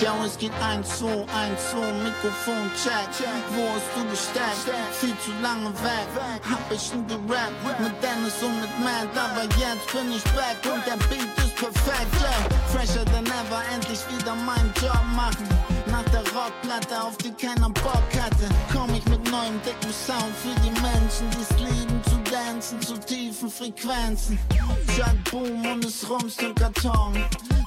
Ja, es geht 1, 2, 1, 2, Mikrofon check. Wo hast du gesteckt? Viel zu lange weg. Hab ich nie gerappt mit Dennis und mit Matt, aber jetzt bin ich back und der Beat ist perfekt. Yeah. Fresher than ever, endlich wieder meinen Job machen. Nach der Rockplatte, auf die keiner Bock hatte, komm ich mit neuem dicken Sound für die Menschen, die's lieben zu dancen zu tiefen Frequenzen. Chuck Boom und es rumst im Karton.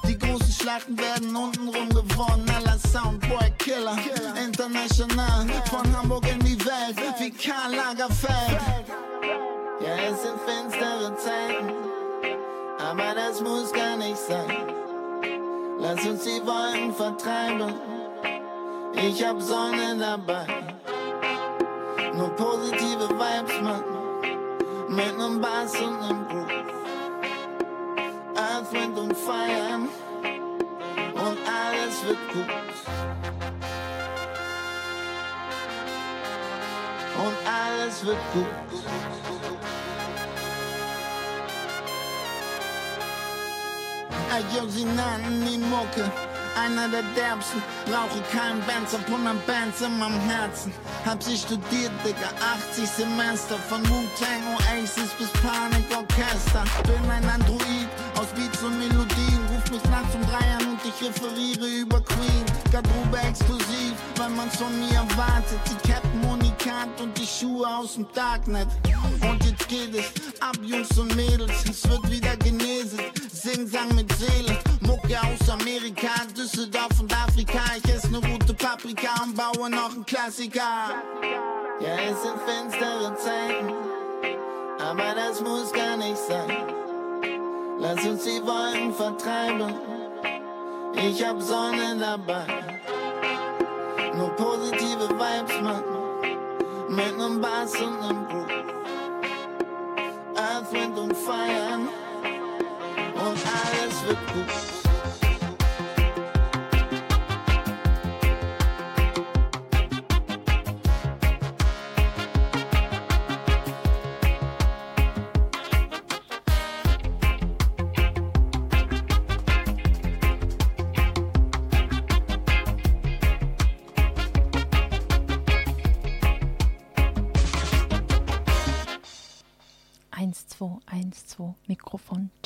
Die großen Schlachten werden untenrum gewonnen. Aller Soundboy Killer, international. Von Hamburg in die Welt, wie Karl Lagerfeld. Ja, es sind finstere Zeiten, aber das muss gar nicht sein. Lass uns die Wolken vertreiben. Ich hab Sonne dabei. Nur positive Vibes, Mann. Mit nem Bass und nem Groove. Earth, Wind und Fire. Und alles wird gut. Und alles wird gut. Ey, yo, sie nannten ihn Mucke. Einer der derbsten, brauche keinen Bands, hab 100 Bands in meinem Herzen. Hab sie studiert, Digga, 80 Semester, von Wu-Tang Oasis bis Panic Orchester. Bin ein Android aus Beats und Melodien, ruf mich nachts um drei an und ich referiere über Queen. Garderobe exklusiv, weil man's von mir erwartet. Die Captain Unikat und die Schuhe aus dem Darknet. Und jetzt geht es ab, Jungs und Mädels, es wird wieder geneset. Sing-Sang mit Seele, Mucke aus Amerika, Düsseldorf und Afrika. Ich esse ne gute Paprika und baue noch einen Klassiker. Ja, es sind finstere Zeiten, aber das muss gar nicht sein. Lass uns die Wolken vertreiben, ich hab Sonne dabei. Nur positive Vibes, Mann, mit nem Bass und nem Groove. Earth, Wind und Fire und alles wird gut.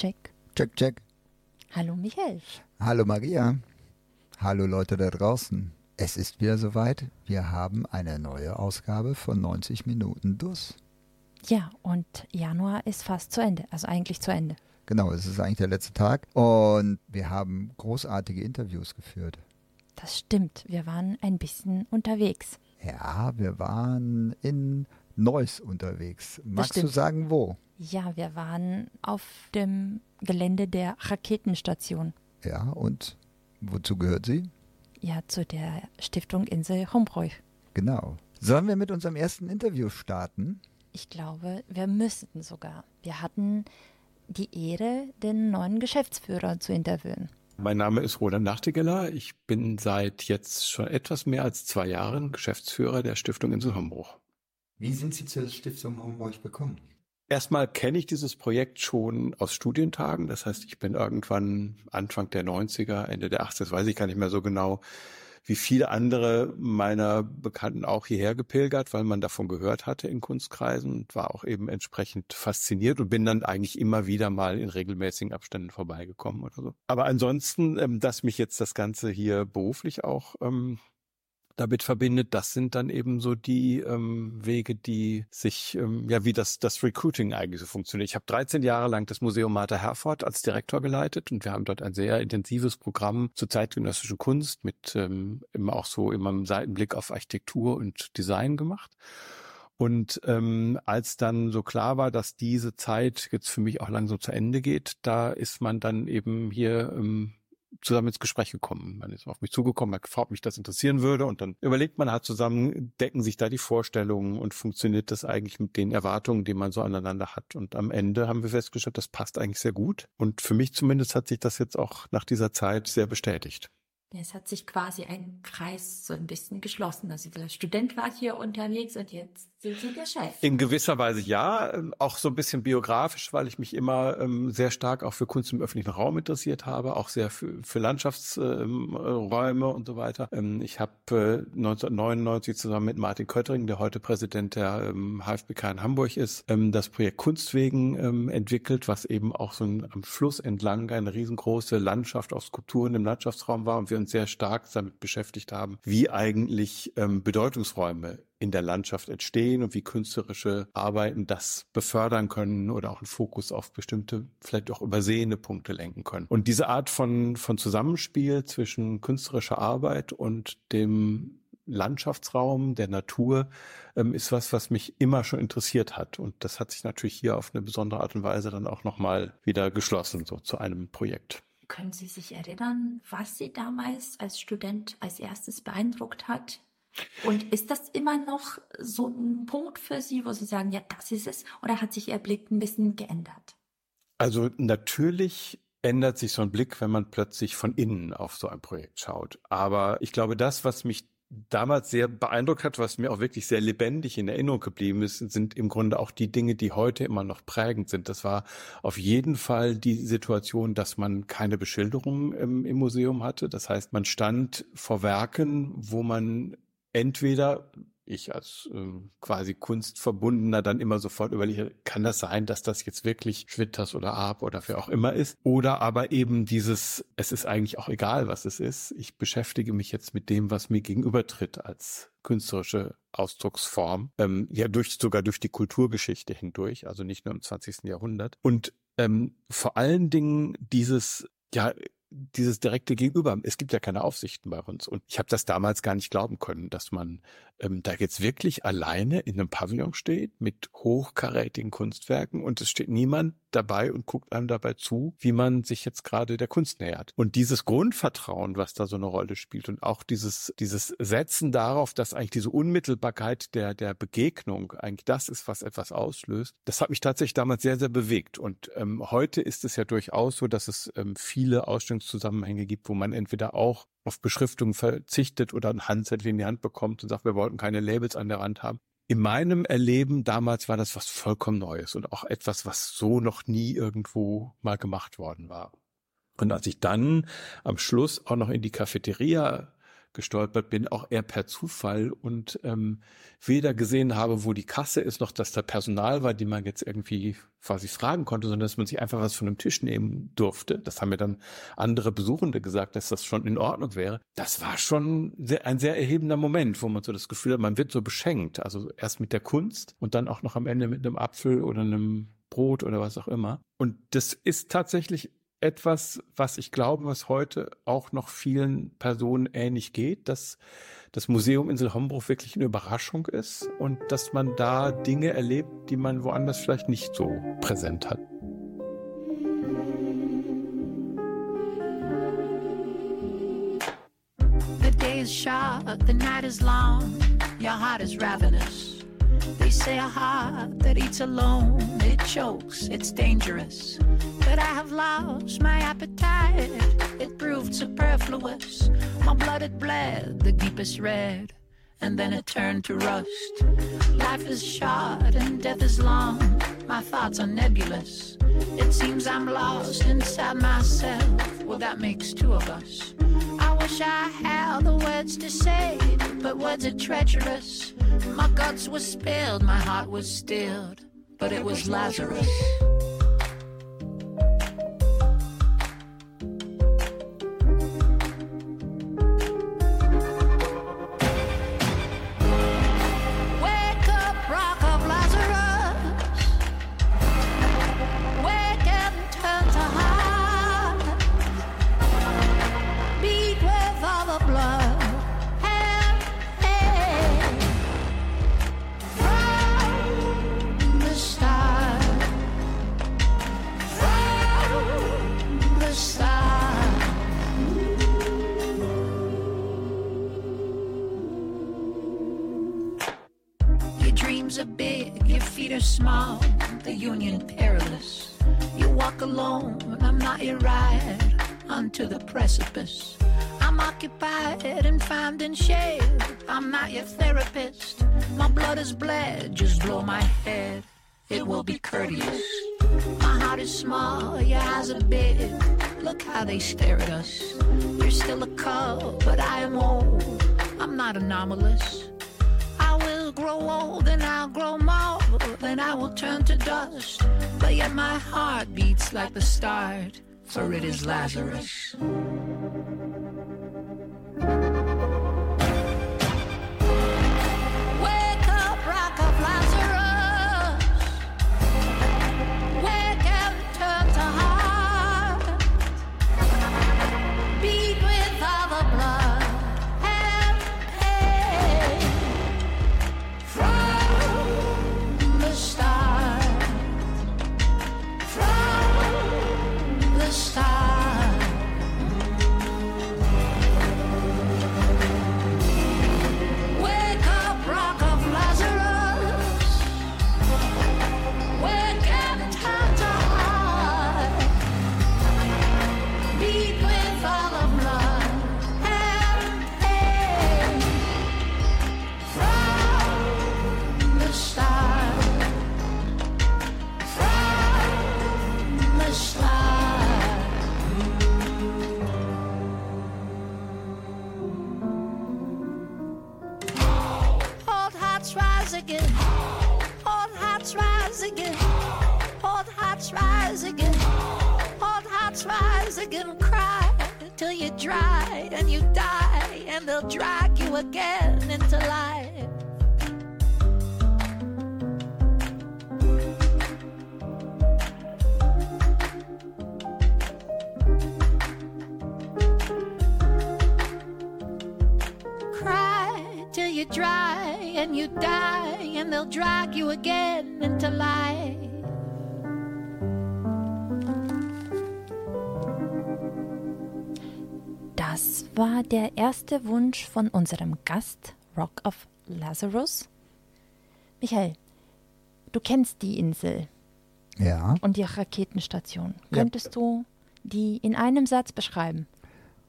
Check. Check, check. Hallo Michael. Hallo Maria. Hallo Leute da draußen. Es ist wieder soweit. Wir haben eine neue Ausgabe von 90 Minuten DUS. Ja, und Januar ist fast zu Ende, also eigentlich zu Ende. Genau, es ist eigentlich der letzte Tag und wir haben großartige Interviews geführt. Das stimmt, wir waren ein bisschen unterwegs. Ja, wir waren in Neuss unterwegs. Magst du sagen, wo? Ja, wir waren auf dem Gelände der Raketenstation. Ja, und wozu gehört sie? Ja, zu der Stiftung Insel Hombräu. Genau. Sollen wir mit unserem ersten Interview starten? Ich glaube, wir müssten sogar. Wir hatten die Ehre, den neuen Geschäftsführer zu interviewen. Mein Name ist Roland Nachtigeller. Ich bin seit jetzt schon etwas mehr als zwei Jahren Geschäftsführer der Stiftung Insel Hombruch. Wie sind Sie zur Stiftung Homburg gekommen? Erstmal kenne ich dieses Projekt schon aus Studientagen. Das heißt, ich bin irgendwann Anfang der 90er, Ende der 80er, das weiß ich gar nicht mehr so genau, wie viele andere meiner Bekannten auch hierher gepilgert, weil man davon gehört hatte in Kunstkreisen und war auch eben entsprechend fasziniert und bin dann eigentlich immer wieder mal in regelmäßigen Abständen vorbeigekommen oder so. Aber ansonsten, ähm, dass mich jetzt das Ganze hier beruflich auch ähm, damit verbindet, das sind dann eben so die ähm, Wege, die sich, ähm, ja, wie das, das Recruiting eigentlich so funktioniert. Ich habe 13 Jahre lang das Museum Martha Herford als Direktor geleitet und wir haben dort ein sehr intensives Programm zur zeitgenössischen Kunst mit ähm, immer auch so immer einem Seitenblick auf Architektur und Design gemacht. Und ähm, als dann so klar war, dass diese Zeit jetzt für mich auch langsam zu Ende geht, da ist man dann eben hier ähm, zusammen ins Gespräch gekommen. Man ist auf mich zugekommen, hat gefragt, ob mich das interessieren würde und dann überlegt man halt zusammen, decken sich da die Vorstellungen und funktioniert das eigentlich mit den Erwartungen, die man so aneinander hat. Und am Ende haben wir festgestellt, das passt eigentlich sehr gut. Und für mich zumindest hat sich das jetzt auch nach dieser Zeit sehr bestätigt. Es hat sich quasi ein Kreis so ein bisschen geschlossen. Also der Student war hier unterwegs und jetzt sind Sie der Chef. In gewisser Weise ja, auch so ein bisschen biografisch, weil ich mich immer ähm, sehr stark auch für Kunst im öffentlichen Raum interessiert habe, auch sehr für, für Landschaftsräume ähm, und so weiter. Ähm, ich habe äh, 1999 zusammen mit Martin Köttering, der heute Präsident der ähm, HFBK in Hamburg ist, ähm, das Projekt Kunstwegen ähm, entwickelt, was eben auch so ein, am Fluss entlang eine riesengroße Landschaft aus Skulpturen im Landschaftsraum war und wir uns sehr stark damit beschäftigt haben, wie eigentlich ähm, Bedeutungsräume in der Landschaft entstehen und wie künstlerische Arbeiten das befördern können oder auch einen Fokus auf bestimmte, vielleicht auch übersehene Punkte lenken können. Und diese Art von, von Zusammenspiel zwischen künstlerischer Arbeit und dem Landschaftsraum, der Natur, ähm, ist was, was mich immer schon interessiert hat. Und das hat sich natürlich hier auf eine besondere Art und Weise dann auch nochmal wieder geschlossen, so zu einem Projekt. Können Sie sich erinnern, was Sie damals als Student als erstes beeindruckt hat? Und ist das immer noch so ein Punkt für Sie, wo Sie sagen, ja, das ist es? Oder hat sich Ihr Blick ein bisschen geändert? Also natürlich ändert sich so ein Blick, wenn man plötzlich von innen auf so ein Projekt schaut. Aber ich glaube, das, was mich damals sehr beeindruckt hat, was mir auch wirklich sehr lebendig in Erinnerung geblieben ist, sind im Grunde auch die Dinge, die heute immer noch prägend sind. Das war auf jeden Fall die Situation, dass man keine Beschilderung im, im Museum hatte. Das heißt, man stand vor Werken, wo man entweder ich als äh, quasi Kunstverbundener dann immer sofort überlege, kann das sein, dass das jetzt wirklich Schwitters oder Arp oder wer auch immer ist? Oder aber eben dieses, es ist eigentlich auch egal, was es ist. Ich beschäftige mich jetzt mit dem, was mir gegenübertritt als künstlerische Ausdrucksform, ähm, ja durch sogar durch die Kulturgeschichte hindurch, also nicht nur im 20. Jahrhundert. Und ähm, vor allen Dingen dieses ja dieses direkte Gegenüber. Es gibt ja keine Aufsichten bei uns. Und ich habe das damals gar nicht glauben können, dass man ähm, da jetzt wirklich alleine in einem Pavillon steht mit hochkarätigen Kunstwerken und es steht niemand dabei und guckt einem dabei zu, wie man sich jetzt gerade der Kunst nähert. Und dieses Grundvertrauen, was da so eine Rolle spielt und auch dieses, dieses Setzen darauf, dass eigentlich diese Unmittelbarkeit der, der Begegnung eigentlich das ist, was etwas auslöst, das hat mich tatsächlich damals sehr, sehr bewegt. Und ähm, heute ist es ja durchaus so, dass es ähm, viele Ausstellungszusammenhänge gibt, wo man entweder auch auf Beschriftung verzichtet oder ein Handzettel in die Hand bekommt und sagt, wir wollten keine Labels an der Wand haben. In meinem Erleben damals war das was vollkommen Neues und auch etwas, was so noch nie irgendwo mal gemacht worden war. Und als ich dann am Schluss auch noch in die Cafeteria gestolpert bin, auch eher per Zufall und ähm, weder gesehen habe, wo die Kasse ist, noch dass da Personal war, die man jetzt irgendwie quasi fragen konnte, sondern dass man sich einfach was von dem Tisch nehmen durfte. Das haben mir dann andere Besuchende gesagt, dass das schon in Ordnung wäre. Das war schon sehr, ein sehr erhebender Moment, wo man so das Gefühl hat, man wird so beschenkt. Also erst mit der Kunst und dann auch noch am Ende mit einem Apfel oder einem Brot oder was auch immer. Und das ist tatsächlich etwas, was ich glaube, was heute auch noch vielen Personen ähnlich geht, dass das Museum Insel Hombruch wirklich eine Überraschung ist und dass man da Dinge erlebt, die man woanders vielleicht nicht so präsent hat. The day is short, the night is long, your heart is ravenous. They say a heart that eats alone, it chokes, it's dangerous. But I have lost my appetite, it proved superfluous. My blood had bled the deepest red, and then it turned to rust. Life is short and death is long, my thoughts are nebulous. It seems I'm lost inside myself, well, that makes two of us. Wish I had the words to say, but words are treacherous. My guts were spilled, my heart was stilled, but it was Lazarus. Grow old and I'll grow more, then I will turn to dust. But yet my heart beats like the start, for it is Lazarus. Dry and you die, and they'll drag you again into life. Cry till you dry and you die, and they'll drag you again into life. Das war der erste Wunsch von unserem Gast, Rock of Lazarus. Michael, du kennst die Insel Ja, und die Raketenstation. Ja. Könntest du die in einem Satz beschreiben?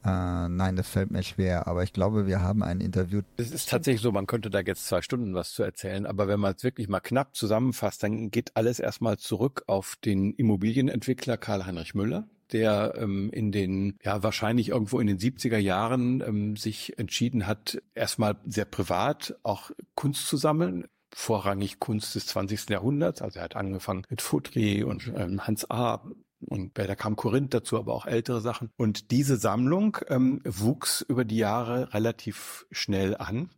äh, nein, das fällt mir schwer, aber ich glaube, wir haben ein Interview. Es ist tatsächlich so, man könnte da jetzt zwei Stunden was zu erzählen, aber wenn man es wirklich mal knapp zusammenfasst, dann geht alles erstmal zurück auf den Immobilienentwickler Karl-Heinrich Müller, der ähm, in den, ja, wahrscheinlich irgendwo in den 70er Jahren ähm, sich entschieden hat, erstmal sehr privat auch Kunst zu sammeln. Vorrangig Kunst des 20. Jahrhunderts. Also er hat angefangen mit Futri und ähm, Hans A. Und da kam Korinth dazu, aber auch ältere Sachen. Und diese Sammlung ähm, wuchs über die Jahre relativ schnell an.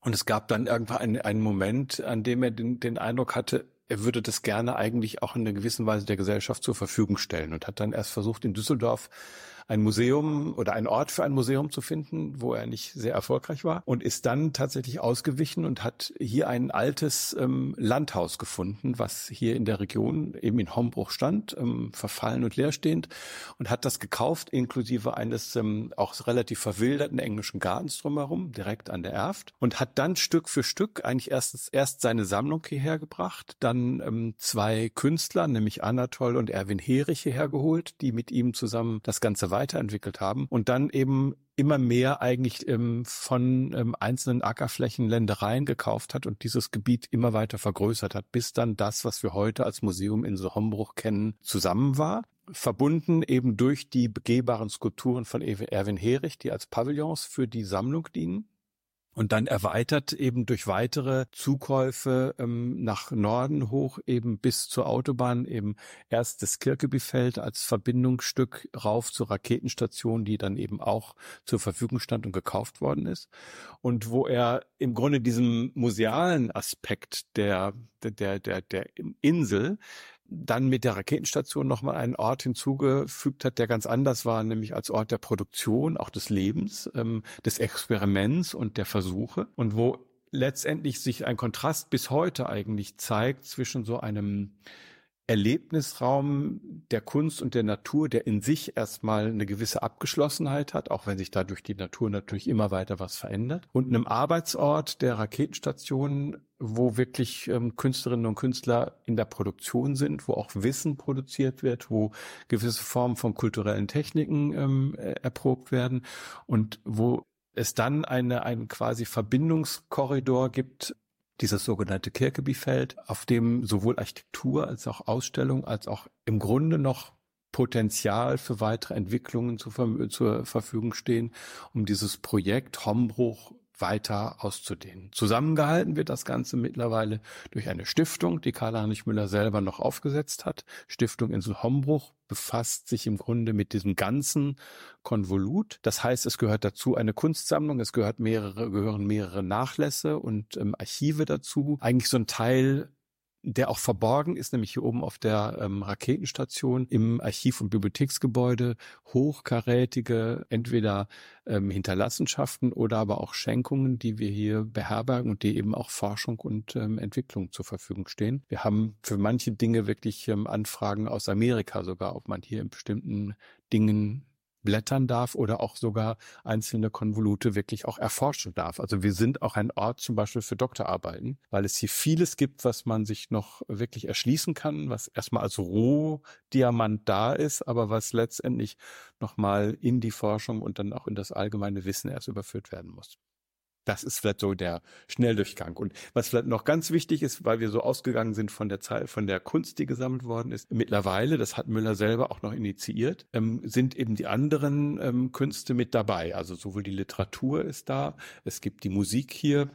Und es gab dann irgendwann einen, einen Moment, an dem er den, den Eindruck hatte, er würde das gerne eigentlich auch in einer gewissen Weise der Gesellschaft zur Verfügung stellen und hat dann erst versucht, in Düsseldorf ein Museum oder einen Ort für ein Museum zu finden, wo er nicht sehr erfolgreich war und ist dann tatsächlich ausgewichen und hat hier ein altes ähm, Landhaus gefunden, was hier in der Region eben in Hombruch stand, ähm, verfallen und leerstehend und hat das gekauft, inklusive eines ähm, auch relativ verwilderten englischen Gartens drumherum, direkt an der Erft und hat dann Stück für Stück eigentlich erstens erst seine Sammlung hierher gebracht, dann ähm, zwei Künstler, nämlich Anatol und Erwin Herich hierher geholt, die mit ihm zusammen das Ganze weiterentwickelt haben und dann eben immer mehr eigentlich ähm, von ähm, einzelnen Ackerflächen, Ländereien gekauft hat und dieses Gebiet immer weiter vergrößert hat, bis dann das, was wir heute als Museum in Hombruch kennen, zusammen war. Verbunden eben durch die begehbaren Skulpturen von Erwin Herich, die als Pavillons für die Sammlung dienen und dann erweitert eben durch weitere Zukäufe ähm, nach Norden hoch eben bis zur Autobahn eben erst das Kirkebifeld als Verbindungsstück rauf zur Raketenstation, die dann eben auch zur Verfügung stand und gekauft worden ist. Und wo er im Grunde diesem musealen Aspekt der der der der Insel dann mit der Raketenstation nochmal einen Ort hinzugefügt hat, der ganz anders war, nämlich als Ort der Produktion, auch des Lebens, ähm, des Experiments und der Versuche. Und wo letztendlich sich ein Kontrast bis heute eigentlich zeigt zwischen so einem Erlebnisraum der Kunst und der Natur, der in sich erstmal eine gewisse Abgeschlossenheit hat, auch wenn sich dadurch die Natur natürlich immer weiter was verändert, und einem Arbeitsort der Raketenstation, wo wirklich ähm, Künstlerinnen und Künstler in der Produktion sind, wo auch Wissen produziert wird, wo gewisse Formen von kulturellen Techniken ähm, äh, erprobt werden und wo es dann eine, einen quasi Verbindungskorridor gibt, dieses sogenannte Kirkebiefeld, auf dem sowohl Architektur als auch Ausstellung als auch im Grunde noch Potenzial für weitere Entwicklungen zur, zur Verfügung stehen, um dieses Projekt Hombruch weiter auszudehnen. Zusammengehalten wird das Ganze mittlerweile durch eine Stiftung, die Karl-Heinrich Müller selber noch aufgesetzt hat. Stiftung Insel Hombruch befasst sich im Grunde mit diesem ganzen Konvolut. Das heißt, es gehört dazu eine Kunstsammlung, es gehört mehrere, gehören mehrere Nachlässe und ähm, Archive dazu. Eigentlich so ein Teil der auch verborgen ist, nämlich hier oben auf der ähm, Raketenstation im Archiv- und Bibliotheksgebäude, hochkarätige entweder ähm, Hinterlassenschaften oder aber auch Schenkungen, die wir hier beherbergen und die eben auch Forschung und ähm, Entwicklung zur Verfügung stehen. Wir haben für manche Dinge wirklich ähm, Anfragen aus Amerika sogar, ob man hier in bestimmten Dingen blättern darf oder auch sogar einzelne Konvolute wirklich auch erforschen darf. Also wir sind auch ein Ort zum Beispiel für Doktorarbeiten, weil es hier vieles gibt, was man sich noch wirklich erschließen kann, was erstmal als Rohdiamant da ist, aber was letztendlich nochmal in die Forschung und dann auch in das allgemeine Wissen erst überführt werden muss. Das ist vielleicht so der Schnelldurchgang. Und was vielleicht noch ganz wichtig ist, weil wir so ausgegangen sind von der Zahl, von der Kunst, die gesammelt worden ist, mittlerweile, das hat Müller selber auch noch initiiert, ähm, sind eben die anderen ähm, Künste mit dabei. Also sowohl die Literatur ist da, es gibt die Musik hier,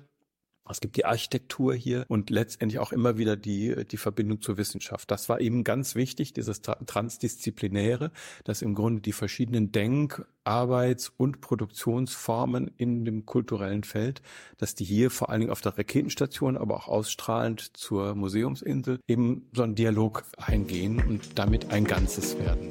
es gibt die Architektur hier und letztendlich auch immer wieder die, die Verbindung zur Wissenschaft. Das war eben ganz wichtig, dieses Transdisziplinäre, dass im Grunde die verschiedenen Denk-, Arbeits- und Produktionsformen in dem kulturellen Feld, dass die hier vor allen Dingen auf der Raketenstation, aber auch ausstrahlend zur Museumsinsel eben so einen Dialog eingehen und damit ein Ganzes werden.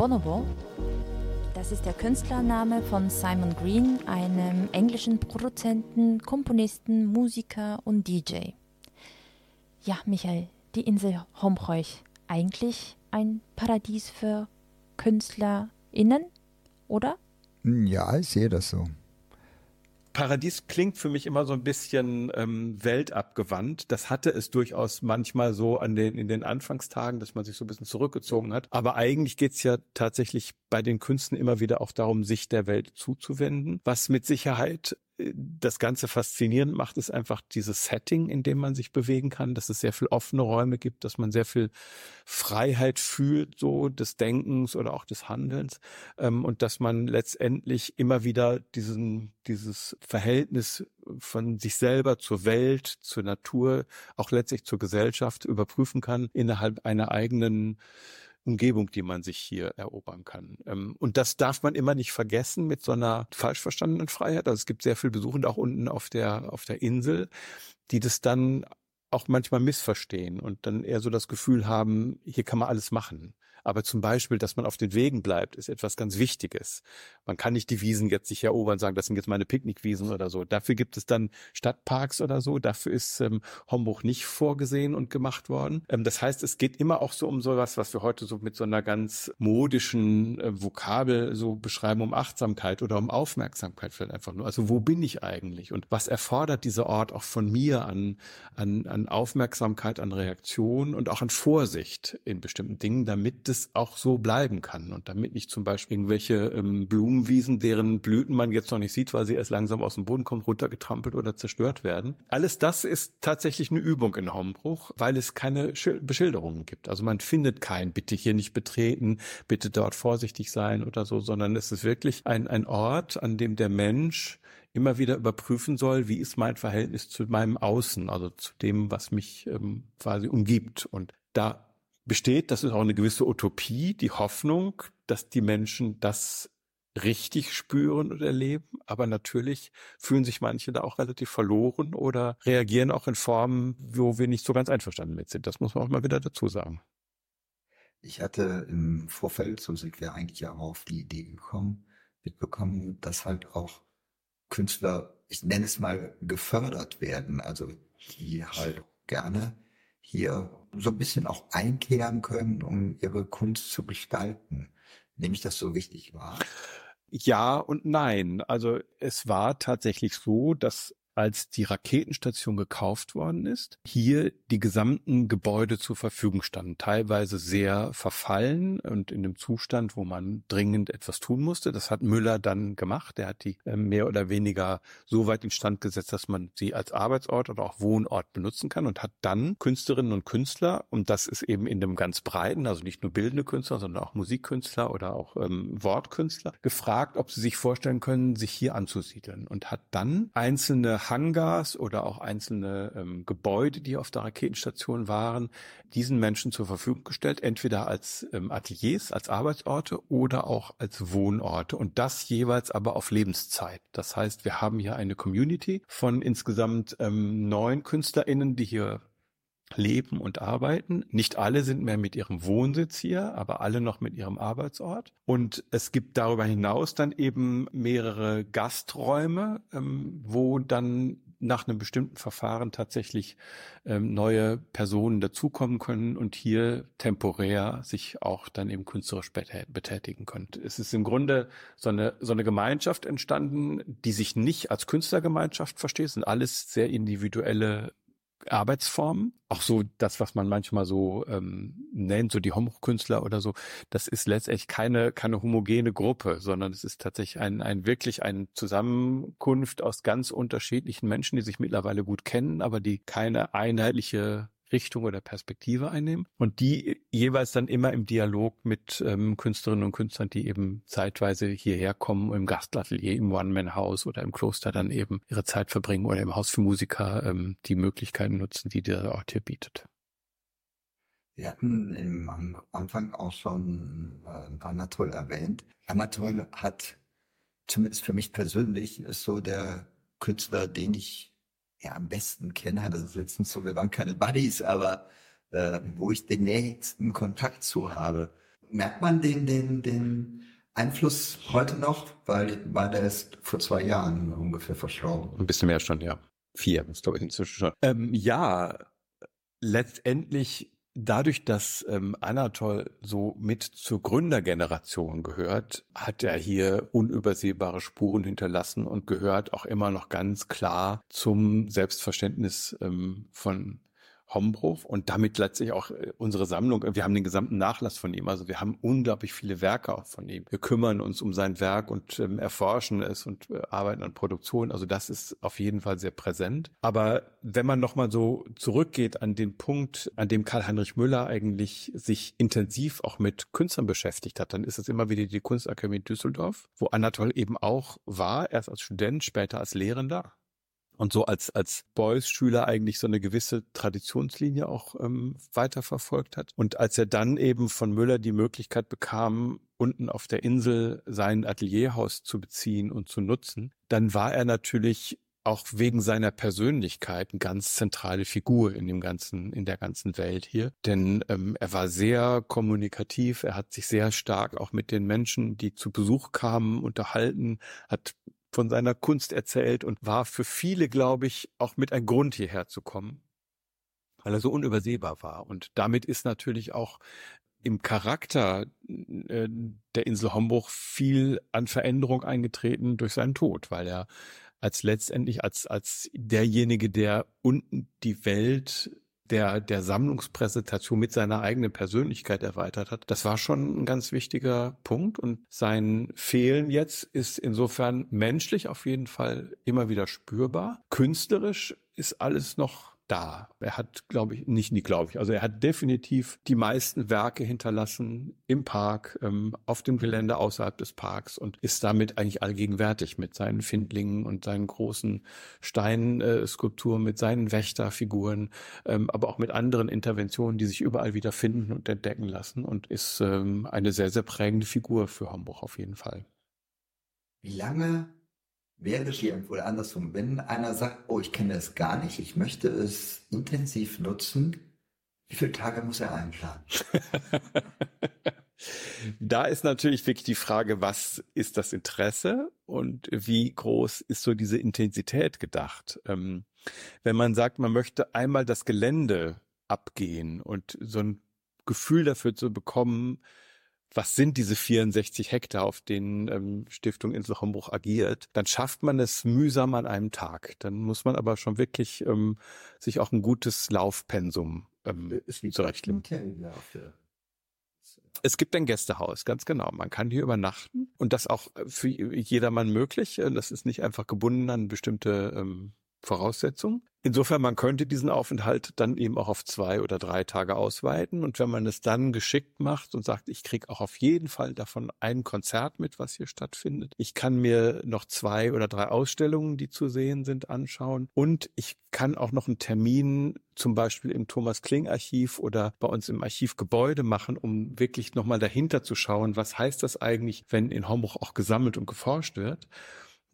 Bonobo. Das ist der Künstlername von Simon Green, einem englischen Produzenten, Komponisten, Musiker und DJ. Ja, Michael, die Insel Hombroich, eigentlich ein Paradies für KünstlerInnen, oder? Ja, ich sehe das so. Paradies klingt für mich immer so ein bisschen ähm, weltabgewandt. Das hatte es durchaus manchmal so an den, in den Anfangstagen, dass man sich so ein bisschen zurückgezogen hat. Aber eigentlich geht's ja tatsächlich bei den Künsten immer wieder auch darum, sich der Welt zuzuwenden, was mit Sicherheit das Ganze faszinierend macht, ist einfach dieses Setting, in dem man sich bewegen kann, dass es sehr viel offene Räume gibt, dass man sehr viel Freiheit fühlt, so des Denkens oder auch des Handelns ähm, und dass man letztendlich immer wieder diesen, dieses Verhältnis von sich selber zur Welt, zur Natur, auch letztlich zur Gesellschaft überprüfen kann innerhalb einer eigenen Umgebung, die man sich hier erobern kann. Ähm, und das darf man immer nicht vergessen mit so einer falsch verstandenen Freiheit. Also es gibt sehr viel Besuchende auch unten auf der, auf der Insel, die das dann auch manchmal missverstehen und dann eher so das Gefühl haben, hier kann man alles machen. Aber zum Beispiel, dass man auf den Wegen bleibt, ist etwas ganz Wichtiges. Man kann nicht die Wiesen jetzt sich erobern und sagen, das sind jetzt meine Picknickwiesen oder so. Dafür gibt es dann Stadtparks oder so. Dafür ist ähm, Homburg nicht vorgesehen und gemacht worden. Ähm, das heißt, es geht immer auch so um sowas, was wir heute so mit so einer ganz modischen äh, Vokabel so beschreiben, um Achtsamkeit oder um Aufmerksamkeit vielleicht einfach nur. Also wo bin ich eigentlich und was erfordert dieser Ort auch von mir an, an, an Aufmerksamkeit, an Reaktion und auch an Vorsicht in bestimmten Dingen, damit es auch so bleiben kann und damit nicht zum Beispiel irgendwelche ähm, Blumenwiesen, deren Blüten man jetzt noch nicht sieht, weil sie erst langsam aus dem Boden kommen, runtergetrampelt oder zerstört werden. Alles das ist tatsächlich eine Übung in Hombruch, weil es keine Beschilderungen gibt. Also man findet kein bitte hier nicht betreten, bitte dort vorsichtig sein oder so, sondern es ist wirklich ein, ein Ort, an dem der Mensch immer wieder überprüfen soll, wie ist mein Verhältnis zu meinem Außen, also zu dem, was mich ähm, quasi umgibt. Und da besteht, das ist auch eine gewisse Utopie, die Hoffnung, dass die Menschen das richtig spüren und erleben, aber natürlich fühlen sich manche da auch relativ verloren oder reagieren auch in Formen, wo wir nicht so ganz einverstanden mit sind. Das muss man auch mal wieder dazu sagen. Ich hatte im Vorfeld, so sind wir eigentlich ja auf die Idee gekommen, mitbekommen, dass halt auch Künstler, ich nenne es mal, gefördert werden, also die halt gerne hier so ein bisschen auch einkehren können, um ihre Kunst zu gestalten. Nehme ich das so wichtig wahr? Ja und nein. Also es war tatsächlich so, dass als die Raketenstation gekauft worden ist, hier die gesamten Gebäude zur Verfügung standen, teilweise sehr verfallen und in dem Zustand, wo man dringend etwas tun musste. Das hat Müller dann gemacht. Er hat die äh, mehr oder weniger so weit instand gesetzt, dass man sie als Arbeitsort oder auch Wohnort benutzen kann und hat dann Künstlerinnen und Künstler, und das ist eben in dem ganz breiten, also nicht nur bildende Künstler, sondern auch Musikkünstler oder auch ähm, Wortkünstler, gefragt, ob sie sich vorstellen können, sich hier anzusiedeln und hat dann einzelne Hangars oder auch einzelne ähm, Gebäude, die auf der Raketenstation waren, diesen Menschen zur Verfügung gestellt, entweder als ähm, Ateliers, als Arbeitsorte oder auch als Wohnorte und das jeweils aber auf Lebenszeit. Das heißt, wir haben hier eine Community von insgesamt ähm, neun KünstlerInnen, die hier leben und arbeiten. Nicht alle sind mehr mit ihrem Wohnsitz hier, aber alle noch mit ihrem Arbeitsort. Und es gibt darüber hinaus dann eben mehrere Gasträume, ähm, wo dann nach einem bestimmten Verfahren tatsächlich ähm, neue Personen dazukommen können und hier temporär sich auch dann eben künstlerisch betätigen können. Es ist im Grunde so eine, so eine Gemeinschaft entstanden, die sich nicht als Künstlergemeinschaft versteht, es sind alles sehr individuelle Arbeitsformen, auch so das, was man manchmal so ähm, nennt, so die Homo-Künstler oder so, das ist letztendlich keine keine homogene Gruppe, sondern es ist tatsächlich ein ein wirklich eine Zusammenkunft aus ganz unterschiedlichen Menschen, die sich mittlerweile gut kennen, aber die keine einheitliche Richtung oder Perspektive einnehmen und die jeweils dann immer im Dialog mit ähm, Künstlerinnen und Künstlern, die eben zeitweise hierher kommen, im Gastatelier, im One-Man-Haus oder im Kloster dann eben ihre Zeit verbringen oder im Haus für Musiker ähm, die Möglichkeiten nutzen, die der Ort hier bietet. Wir hatten im, am Anfang auch schon äh, Anatol erwähnt. Anatol hat, zumindest für mich persönlich, ist so der Künstler, den ich ja am besten kenne, das ist jetzt nicht so, wir waren keine Buddies, aber äh, wo ich den nächsten Kontakt zu habe. Merkt man den, den, den Einfluss heute noch? Weil der ist vor zwei Jahren ungefähr verstorben. Ein bisschen mehr schon, ja. Vier, das glaube ich inzwischen schon. Ähm, ja, letztendlich dadurch, dass ähm, Anatol so mit zur Gründergeneration gehört, hat er hier unübersehbare Spuren hinterlassen und gehört auch immer noch ganz klar zum Selbstverständnis ähm, von Hombruch und damit letztlich auch äh, unsere Sammlung. Wir haben den gesamten Nachlass von ihm. Also wir haben unglaublich viele Werke auch von ihm. Wir kümmern uns um sein Werk und ähm, erforschen es und äh, arbeiten an Produktion. Also das ist auf jeden Fall sehr präsent. Aber wenn man nochmal so zurückgeht an den Punkt, an dem Karl-Heinrich Müller eigentlich sich intensiv auch mit Künstlern beschäftigt hat, dann ist es immer wieder die Kunstakademie Düsseldorf, wo Anatol eben auch war, erst als Student, später als Lehrender und so als, als Beuys-Schüler eigentlich so eine gewisse Traditionslinie auch ähm, weiterverfolgt hat. Und als er dann eben von Müller die Möglichkeit bekam, unten auf der Insel sein Atelierhaus zu beziehen und zu nutzen, dann war er natürlich auch wegen seiner Persönlichkeit eine ganz zentrale Figur in dem ganzen, in der ganzen Welt hier. Denn ähm, er war sehr kommunikativ, er hat sich sehr stark auch mit den Menschen, die zu Besuch kamen, unterhalten, hat von seiner Kunst erzählt und war für viele, glaube ich, auch mit ein Grund hierher zu kommen, weil er so unübersehbar war. Und damit ist natürlich auch im Charakter äh, der Insel Homburg viel an Veränderung eingetreten durch seinen Tod, weil er als letztendlich als als derjenige, der unten die Welt der, der Sammlungspräsentation mit seiner eigenen Persönlichkeit erweitert hat. Das war schon ein ganz wichtiger Punkt und sein Fehlen jetzt ist insofern menschlich auf jeden Fall immer wieder spürbar. Künstlerisch ist alles noch da. Er hat, glaube ich, nicht, nie glaube ich, also er hat definitiv die meisten Werke hinterlassen im Park, ähm, auf dem Gelände außerhalb des Parks und ist damit eigentlich allgegenwärtig mit seinen Findlingen und seinen großen Steinskulpturen, mit seinen Wächterfiguren, ähm, aber auch mit anderen Interventionen, die sich überall wieder finden und entdecken lassen und ist ähm, eine sehr, sehr prägende Figur für Hamburg auf jeden Fall. Wie lange wäre hier oder andersrum, wenn einer sagt, oh, ich kenne das gar nicht, ich möchte es intensiv nutzen, wie viele Tage muss er einplanen? da ist natürlich wirklich die Frage, was ist das Interesse und wie groß ist so diese Intensität gedacht? Ähm, wenn man sagt, man möchte einmal das Gelände abgehen und so ein Gefühl dafür zu bekommen, was sind diese 64 Hektar, auf denen ähm, Stiftung Insel Hombruch agiert, dann schafft man es mühsam an einem Tag. Dann muss man aber schon wirklich ähm, sich auch ein gutes Laufpensum ähm, zurechtlegen. Es gibt ein Gästehaus, ganz genau. Man kann hier übernachten und das auch für jedermann möglich. Das ist nicht einfach gebunden an bestimmte ähm, Voraussetzung. Insofern, man könnte diesen Aufenthalt dann eben auch auf zwei oder drei Tage ausweiten. Und wenn man es dann geschickt macht und sagt, ich kriege auch auf jeden Fall davon ein Konzert mit, was hier stattfindet. Ich kann mir noch zwei oder drei Ausstellungen, die zu sehen sind, anschauen. Und ich kann auch noch einen Termin zum Beispiel im Thomas Kling Archiv oder bei uns im Archivgebäude machen, um wirklich nochmal dahinter zu schauen, was heißt das eigentlich, wenn in Homburg auch gesammelt und geforscht wird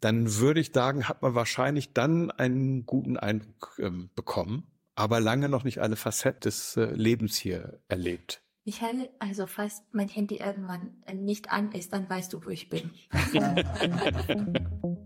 dann würde ich sagen, hat man wahrscheinlich dann einen guten Eindruck ähm, bekommen, aber lange noch nicht alle Facetten des äh, Lebens hier erlebt. Michael, also falls mein Handy irgendwann nicht an ist, dann weißt du, wo ich bin.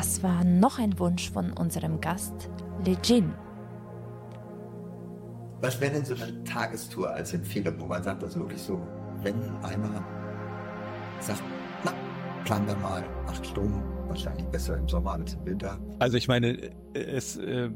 Das war noch ein Wunsch von unserem Gast, Lejin. Was wäre denn so eine Tagestour als Empfehlung, wo man sagt, also wirklich so, wenn einer sagt, na, planen wir mal acht Stunden, wahrscheinlich besser im Sommer als im Winter. Also ich meine, es, äh,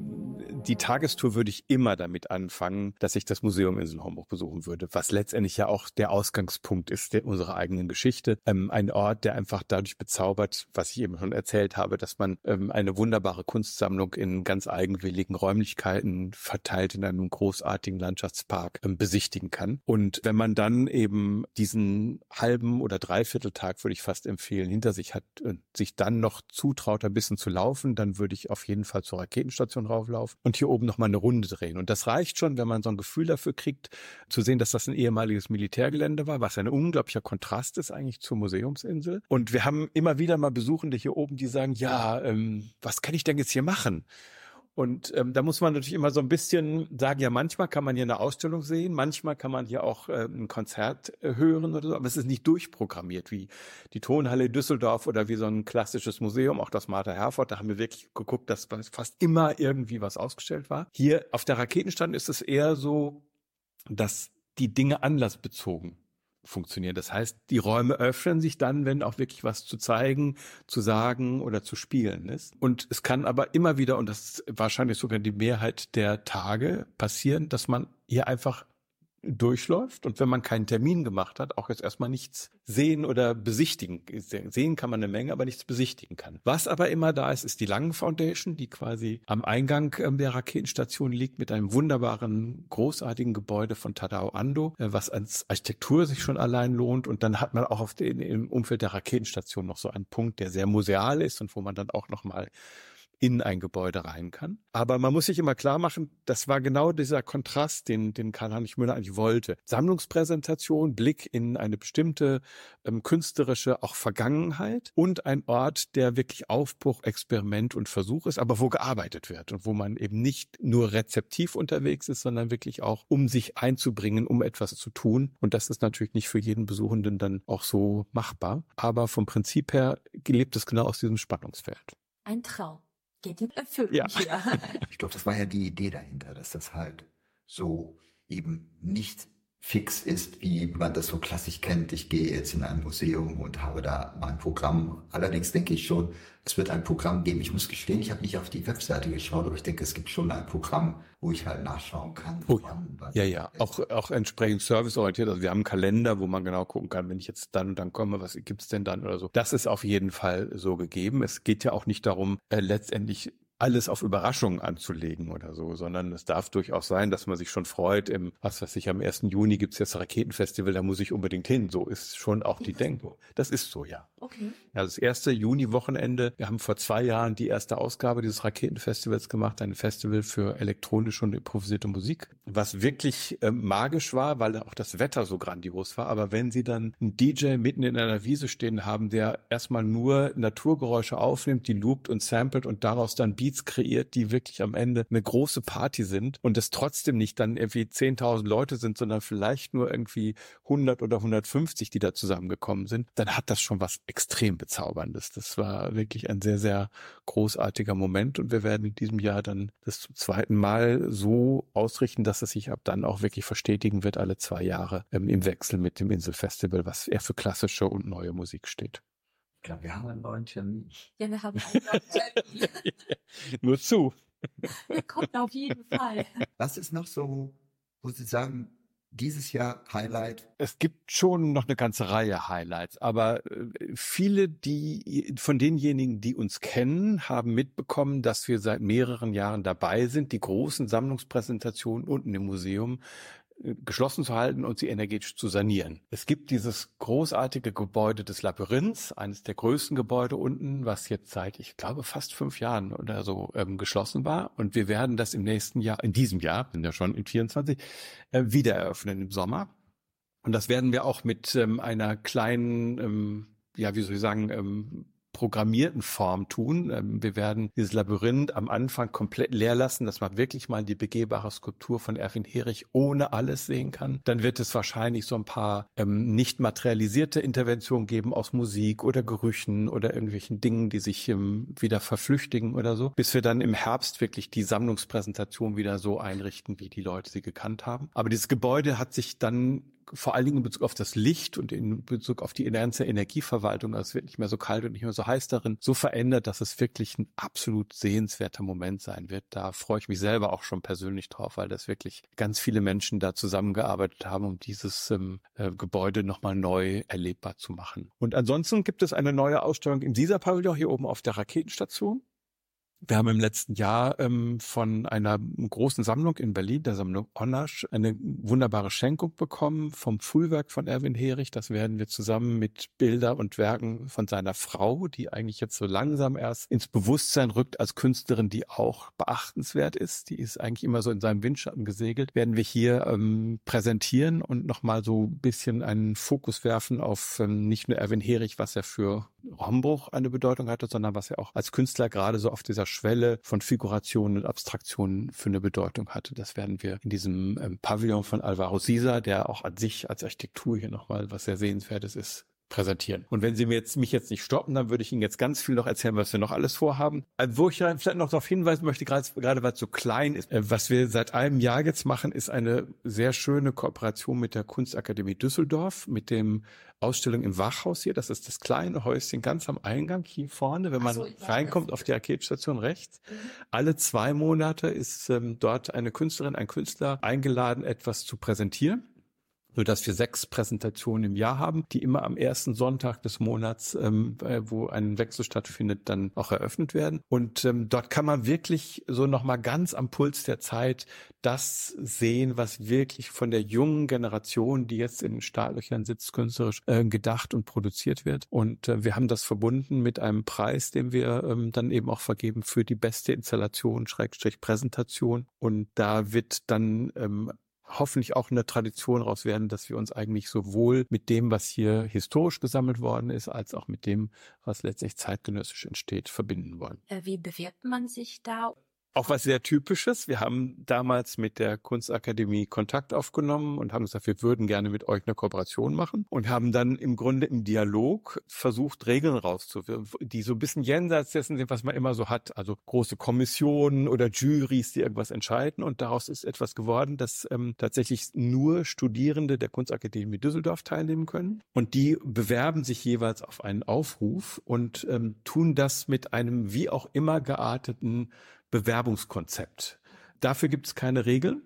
die Tagestour würde ich immer damit anfangen, dass ich das Museum Insel Homburg besuchen würde, was letztendlich ja auch der Ausgangspunkt ist der, unserer eigenen Geschichte. Ähm, ein Ort, der einfach dadurch bezaubert, was ich eben schon erzählt habe, dass man ähm, eine wunderbare Kunstsammlung in ganz eigenwilligen Räumlichkeiten verteilt in einem großartigen Landschaftspark ähm, besichtigen kann. Und wenn man dann eben diesen halben oder Dreivierteltag, würde ich fast empfehlen, hinter sich hat und sich dann noch zutraut, ein bisschen zu laufen, dann würde ich auf jeden Fall zur Raketenstation rauflaufen und hier oben nochmal eine Runde drehen. Und das reicht schon, wenn man so ein Gefühl dafür kriegt, zu sehen, dass das ein ehemaliges Militärgelände war, was ein unglaublicher Kontrast ist eigentlich zur Museumsinsel. Und wir haben immer wieder mal Besuchende hier oben, die sagen, ja, ähm, was kann ich denn jetzt hier machen? Und ähm, da muss man natürlich immer so ein bisschen sagen, ja, manchmal kann man hier eine Ausstellung sehen, manchmal kann man hier auch äh, ein Konzert äh, hören oder so, aber es ist nicht durchprogrammiert wie die Tonhalle Düsseldorf oder wie so ein klassisches Museum, auch das Martha Herford. Da haben wir wirklich geguckt, dass fast immer irgendwie was ausgestellt war. Hier auf der Raketenstand ist es eher so, dass die Dinge anlassbezogen funktionieren. Das heißt, die Räume öffnen sich dann, wenn auch wirklich was zu zeigen, zu sagen oder zu spielen ist. Und es kann aber immer wieder, und das ist wahrscheinlich sogar die Mehrheit der Tage passieren, dass man hier einfach durchläuft und wenn man keinen Termin gemacht hat, auch jetzt erstmal nichts sehen oder besichtigen. Sehen kann man eine Menge, aber nichts besichtigen kann. Was aber immer da ist, ist die Langen Foundation, die quasi am Eingang ähm, der Raketenstation liegt mit einem wunderbaren, großartigen Gebäude von Tadao Ando, äh, was als Architektur sich schon allein lohnt. Und dann hat man auch auf den, im Umfeld der Raketenstation noch so einen Punkt, der sehr museal ist und wo man dann auch nochmal in ein Gebäude rein kann. Aber man muss sich immer klar machen, das war genau dieser Kontrast, den, den Karl-Heinrich Müller eigentlich wollte. Sammlungspräsentation, Blick in eine bestimmte ähm, künstlerische auch Vergangenheit und ein Ort, der wirklich Aufbruch, Experiment und Versuch ist, aber wo gearbeitet wird und wo man eben nicht nur rezeptiv unterwegs ist, sondern wirklich auch, um sich einzubringen, um etwas zu tun. Und das ist natürlich nicht für jeden Besuchenden dann auch so machbar. Aber vom Prinzip her lebt es genau aus diesem Spannungsfeld. Ein Traum geht in Erfüllung. Ja. Ich glaube, das war ja die Idee dahinter, dass das halt so eben nicht fix ist, wie man das so klassisch kennt. Ich gehe jetzt in ein Museum und habe da mein Programm. Allerdings denke ich schon, es wird ein Programm geben. Ich muss gestehen, ich habe nicht auf die Webseite geschaut, aber ich denke, es gibt schon ein Programm, wo ich halt nachschauen kann. Oh, ja, ja, auch, auch entsprechend serviceorientiert. Also wir haben einen Kalender, wo man genau gucken kann, wenn ich jetzt dann und dann komme, was gibt's denn dann oder so. Das ist auf jeden Fall so gegeben. Es geht ja auch nicht darum, äh, letztendlich alles auf Überraschungen anzulegen oder so, sondern es darf durchaus sein, dass man sich schon freut. Im, was weiß ich, am 1. Juni gibt's jetzt Raketenfestival, da muss ich unbedingt hin. So ist schon auch die Denke. Das ist so, ja. Okay. Ja, das erste Juni-Wochenende. Wir haben vor zwei Jahren die erste Ausgabe dieses Raketenfestivals gemacht, ein Festival für elektronische und improvisierte Musik, was wirklich äh, magisch war, weil auch das Wetter so grandios war. Aber wenn Sie dann einen DJ mitten in einer Wiese stehen haben, der erstmal nur Naturgeräusche aufnimmt, die loopt und samplet und daraus dann Beats kreiert, die wirklich am Ende eine große Party sind und es trotzdem nicht dann irgendwie 10.000 Leute sind, sondern vielleicht nur irgendwie 100 oder 150, die da zusammengekommen sind, dann hat das schon was extrem bezauberndes. Das war wirklich ein sehr, sehr großartiger Moment und wir werden in diesem Jahr dann das zum zweiten Mal so ausrichten, dass es sich ab dann auch wirklich verstetigen wird, alle zwei Jahre ähm, im Wechsel mit dem Inselfestival, was eher für klassische und neue Musik steht. Ich glaube, wir haben ein neuen Termin. Ja, wir haben einen neuen Termin. Nur zu. Der kommt auf jeden Fall. Was ist noch so, wo Sie sagen, dieses Jahr Highlight? Es gibt schon noch eine ganze Reihe Highlights, aber äh, viele, die von denjenigen, die uns kennen, haben mitbekommen, dass wir seit mehreren Jahren dabei sind, die großen Sammlungspräsentationen unten im Museum geschlossen zu halten und sie energetisch zu sanieren. Es gibt dieses großartige Gebäude des Labyrinths, eines der größten Gebäude unten, was jetzt seit, ich glaube, fast fünf Jahren oder so ähm, geschlossen war. Und wir werden das im nächsten Jahr, in diesem Jahr, sind ja schon in 24, äh, wieder eröffnen im Sommer. Und das werden wir auch mit ähm, einer kleinen, ähm, ja, wie soll ich sagen, ähm, programmierten Form tun. Ähm, Wir werden dieses Labyrinth am Anfang komplett leer lassen, dass man wirklich mal die begehbare Skulptur von Erwin Herich ohne alles sehen kann. Dann wird es wahrscheinlich so ein paar ähm, nicht materialisierte Interventionen geben aus Musik oder Gerüchen oder irgendwelchen Dingen, die sich ähm, wieder verflüchtigen oder so, bis wir dann im Herbst wirklich die Sammlungspräsentation wieder so einrichten, wie die Leute sie gekannt haben. Aber dieses Gebäude hat sich dann vor allen Dingen in Bezug auf das Licht und in Bezug auf die ganze Energieverwaltung, also es wird nicht mehr so kalt und nicht mehr so heiß darin, so verändert, dass es wirklich ein absolut sehenswerter Moment sein wird. Da freue ich mich selber auch schon persönlich drauf, weil das wirklich ganz viele Menschen da zusammengearbeitet haben, um dieses ähm, äh, Gebäude nochmal neu erlebbar zu machen. Und ansonsten gibt es eine neue Ausstellung im Sisa-Pavillon hier oben auf der Raketenstation. Wir haben im letzten Jahr ähm, von einer großen Sammlung in Berlin, der Sammlung Onasch, eine wunderbare Schenkung bekommen vom Frühwerk von Erwin Herich. Das werden wir zusammen mit Bilder und Werken von seiner Frau, die eigentlich jetzt so langsam erst ins Bewusstsein rückt als Künstlerin, die auch beachtenswert ist. Die ist eigentlich immer so in seinem Windschatten gesegelt. Werden wir hier ähm, präsentieren und nochmal so ein bisschen einen Fokus werfen auf ähm, nicht nur Erwin Herich, was er für Rombruch eine Bedeutung hatte, sondern was er auch als Künstler gerade so auf dieser Schwelle von Figurationen und Abstraktionen für eine Bedeutung hatte. Das werden wir in diesem ähm, Pavillon von Alvaro Sisa, der auch an sich als Architektur hier nochmal was sehr Sehenswertes ist, präsentieren. Und wenn Sie mir jetzt, mich jetzt nicht stoppen, dann würde ich Ihnen jetzt ganz viel noch erzählen, was wir noch alles vorhaben. Wo ich ja vielleicht noch darauf hinweisen möchte, gerade, gerade weil es so klein ist, äh, was wir seit einem Jahr jetzt machen, ist eine sehr schöne Kooperation mit der Kunstakademie Düsseldorf, mit dem Ausstellung im Wachhaus hier. Das ist das kleine Häuschen ganz am Eingang hier vorne, wenn man so, reinkommt auf die Raketstation rechts. Alle zwei Monate ist ähm, dort eine Künstlerin, ein Künstler eingeladen, etwas zu präsentieren so dass wir sechs Präsentationen im Jahr haben, die immer am ersten Sonntag des Monats, ähm, äh, wo ein Wechsel stattfindet, dann auch eröffnet werden. Und ähm, dort kann man wirklich so nochmal ganz am Puls der Zeit das sehen, was wirklich von der jungen Generation, die jetzt in den Startlöchern sitzt, künstlerisch äh, gedacht und produziert wird. Und äh, wir haben das verbunden mit einem Preis, den wir ähm, dann eben auch vergeben für die beste Installation, Schrägstrich Präsentation. Und da wird dann ähm, hoffentlich auch eine Tradition raus werden, dass wir uns eigentlich sowohl mit dem, was hier historisch gesammelt worden ist, als auch mit dem, was letztlich zeitgenössisch entsteht, verbinden wollen. Äh, Wie bewirbt man sich da? Auch was sehr Typisches. Wir haben damals mit der Kunstakademie Kontakt aufgenommen und haben gesagt, wir würden gerne mit euch eine Kooperation machen und haben dann im Grunde im Dialog versucht, Regeln rauszuwirken, die so ein bisschen jenseits dessen sind, was man immer so hat. Also große Kommissionen oder Juries, die irgendwas entscheiden. Und daraus ist etwas geworden, dass ähm, tatsächlich nur Studierende der Kunstakademie Düsseldorf teilnehmen können. Und die bewerben sich jeweils auf einen Aufruf und ähm, tun das mit einem wie auch immer gearteten Bewerbungskonzept. Dafür gibt es keine Regeln,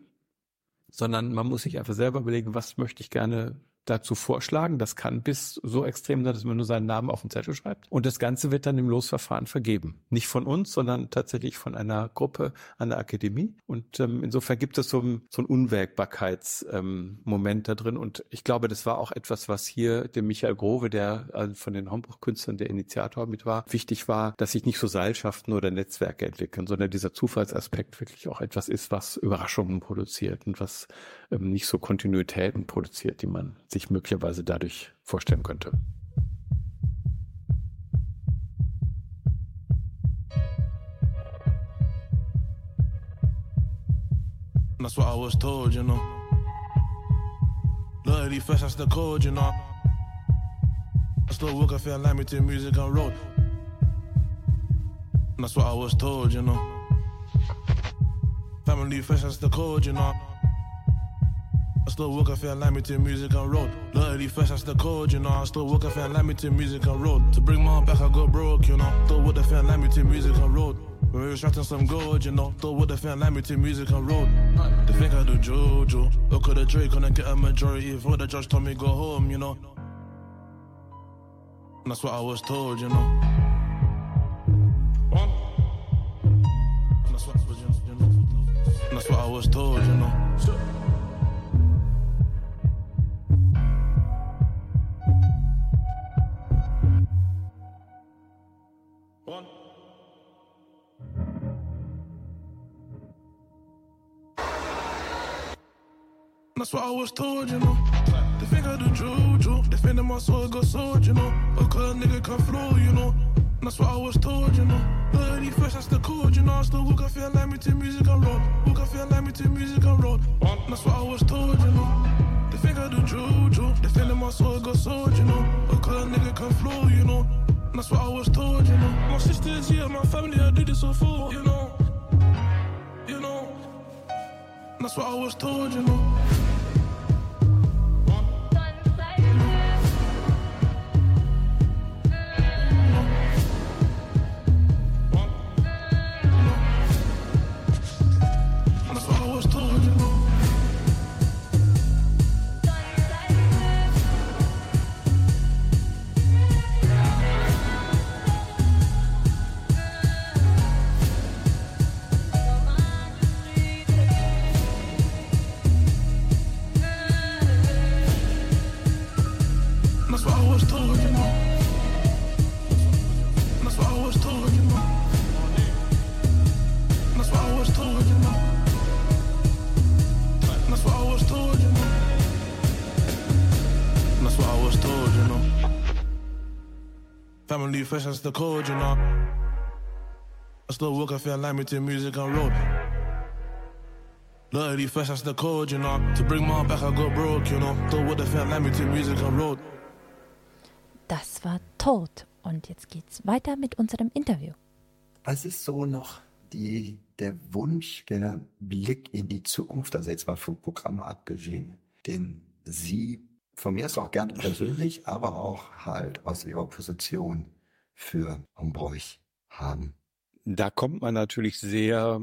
sondern man muss sich einfach selber überlegen, was möchte ich gerne dazu vorschlagen. Das kann bis so extrem sein, dass man nur seinen Namen auf den Zettel schreibt. Und das Ganze wird dann im Losverfahren vergeben. Nicht von uns, sondern tatsächlich von einer Gruppe an der Akademie. Und ähm, insofern gibt es so ein, so ein Unwägbarkeitsmoment ähm, da drin. Und ich glaube, das war auch etwas, was hier dem Michael Grove, der also von den Homburg-Künstlern der Initiator mit war, wichtig war, dass sich nicht so Seilschaften oder Netzwerke entwickeln, sondern dieser Zufallsaspekt wirklich auch etwas ist, was Überraschungen produziert und was ähm, nicht so Kontinuitäten produziert, die man sich möglicherweise dadurch vorstellen könnte. That's what I was told, you know. Loyalty first, that's the code, you know. I still work, I feel like me to music and road. That's what I was told, you know. Family first, that's the code, you know. I still work, I feel to music and road. Loyalty first, that's the code, you know. I still work, I feel to music and road. To bring my back, I got broke, you know. Still felt like me to music and road. When we was shouting some gold, you know. Still felt like me to music and road. They think I do Jojo. Look at the Drake, couldn't get a majority. Before the judge told me go home, you know. And that's what I was told, you know. And that's what, and that's what I was told, you know. That's what I was told, you know. They think I do juju. Defending my soul, got sword, you know. A cause nigga can flow, you know. That's what I was told, you know. 30 fresh, that's the code, you know. I still walk, I feel like me to music and road. Walk, I feel like me to music and road. That's what I was told, you know. They think I do juju. Defending my soul, got sword, you know. A cause nigga can flow, you know. That's what I was told, you know. My sisters here, my family, I did this all for, you know. You know. That's what I was told, you know. Fresh, that's the code, you know. I still work, I feel like me to music and road. Loyalty fresh, that's the code, you know. To bring my back, I got broke, you know. Still would have felt like me to music and road. Das war tot. Und jetzt geht's weiter mit unserem Interview. Was ist so noch die, der Wunsch, der Blick in die Zukunft, also jetzt mal vom Programm abgesehen, den Sie von mir ist auch gerne persönlich, aber auch halt aus ihrer Position für Umbräuch haben. Da kommt man natürlich sehr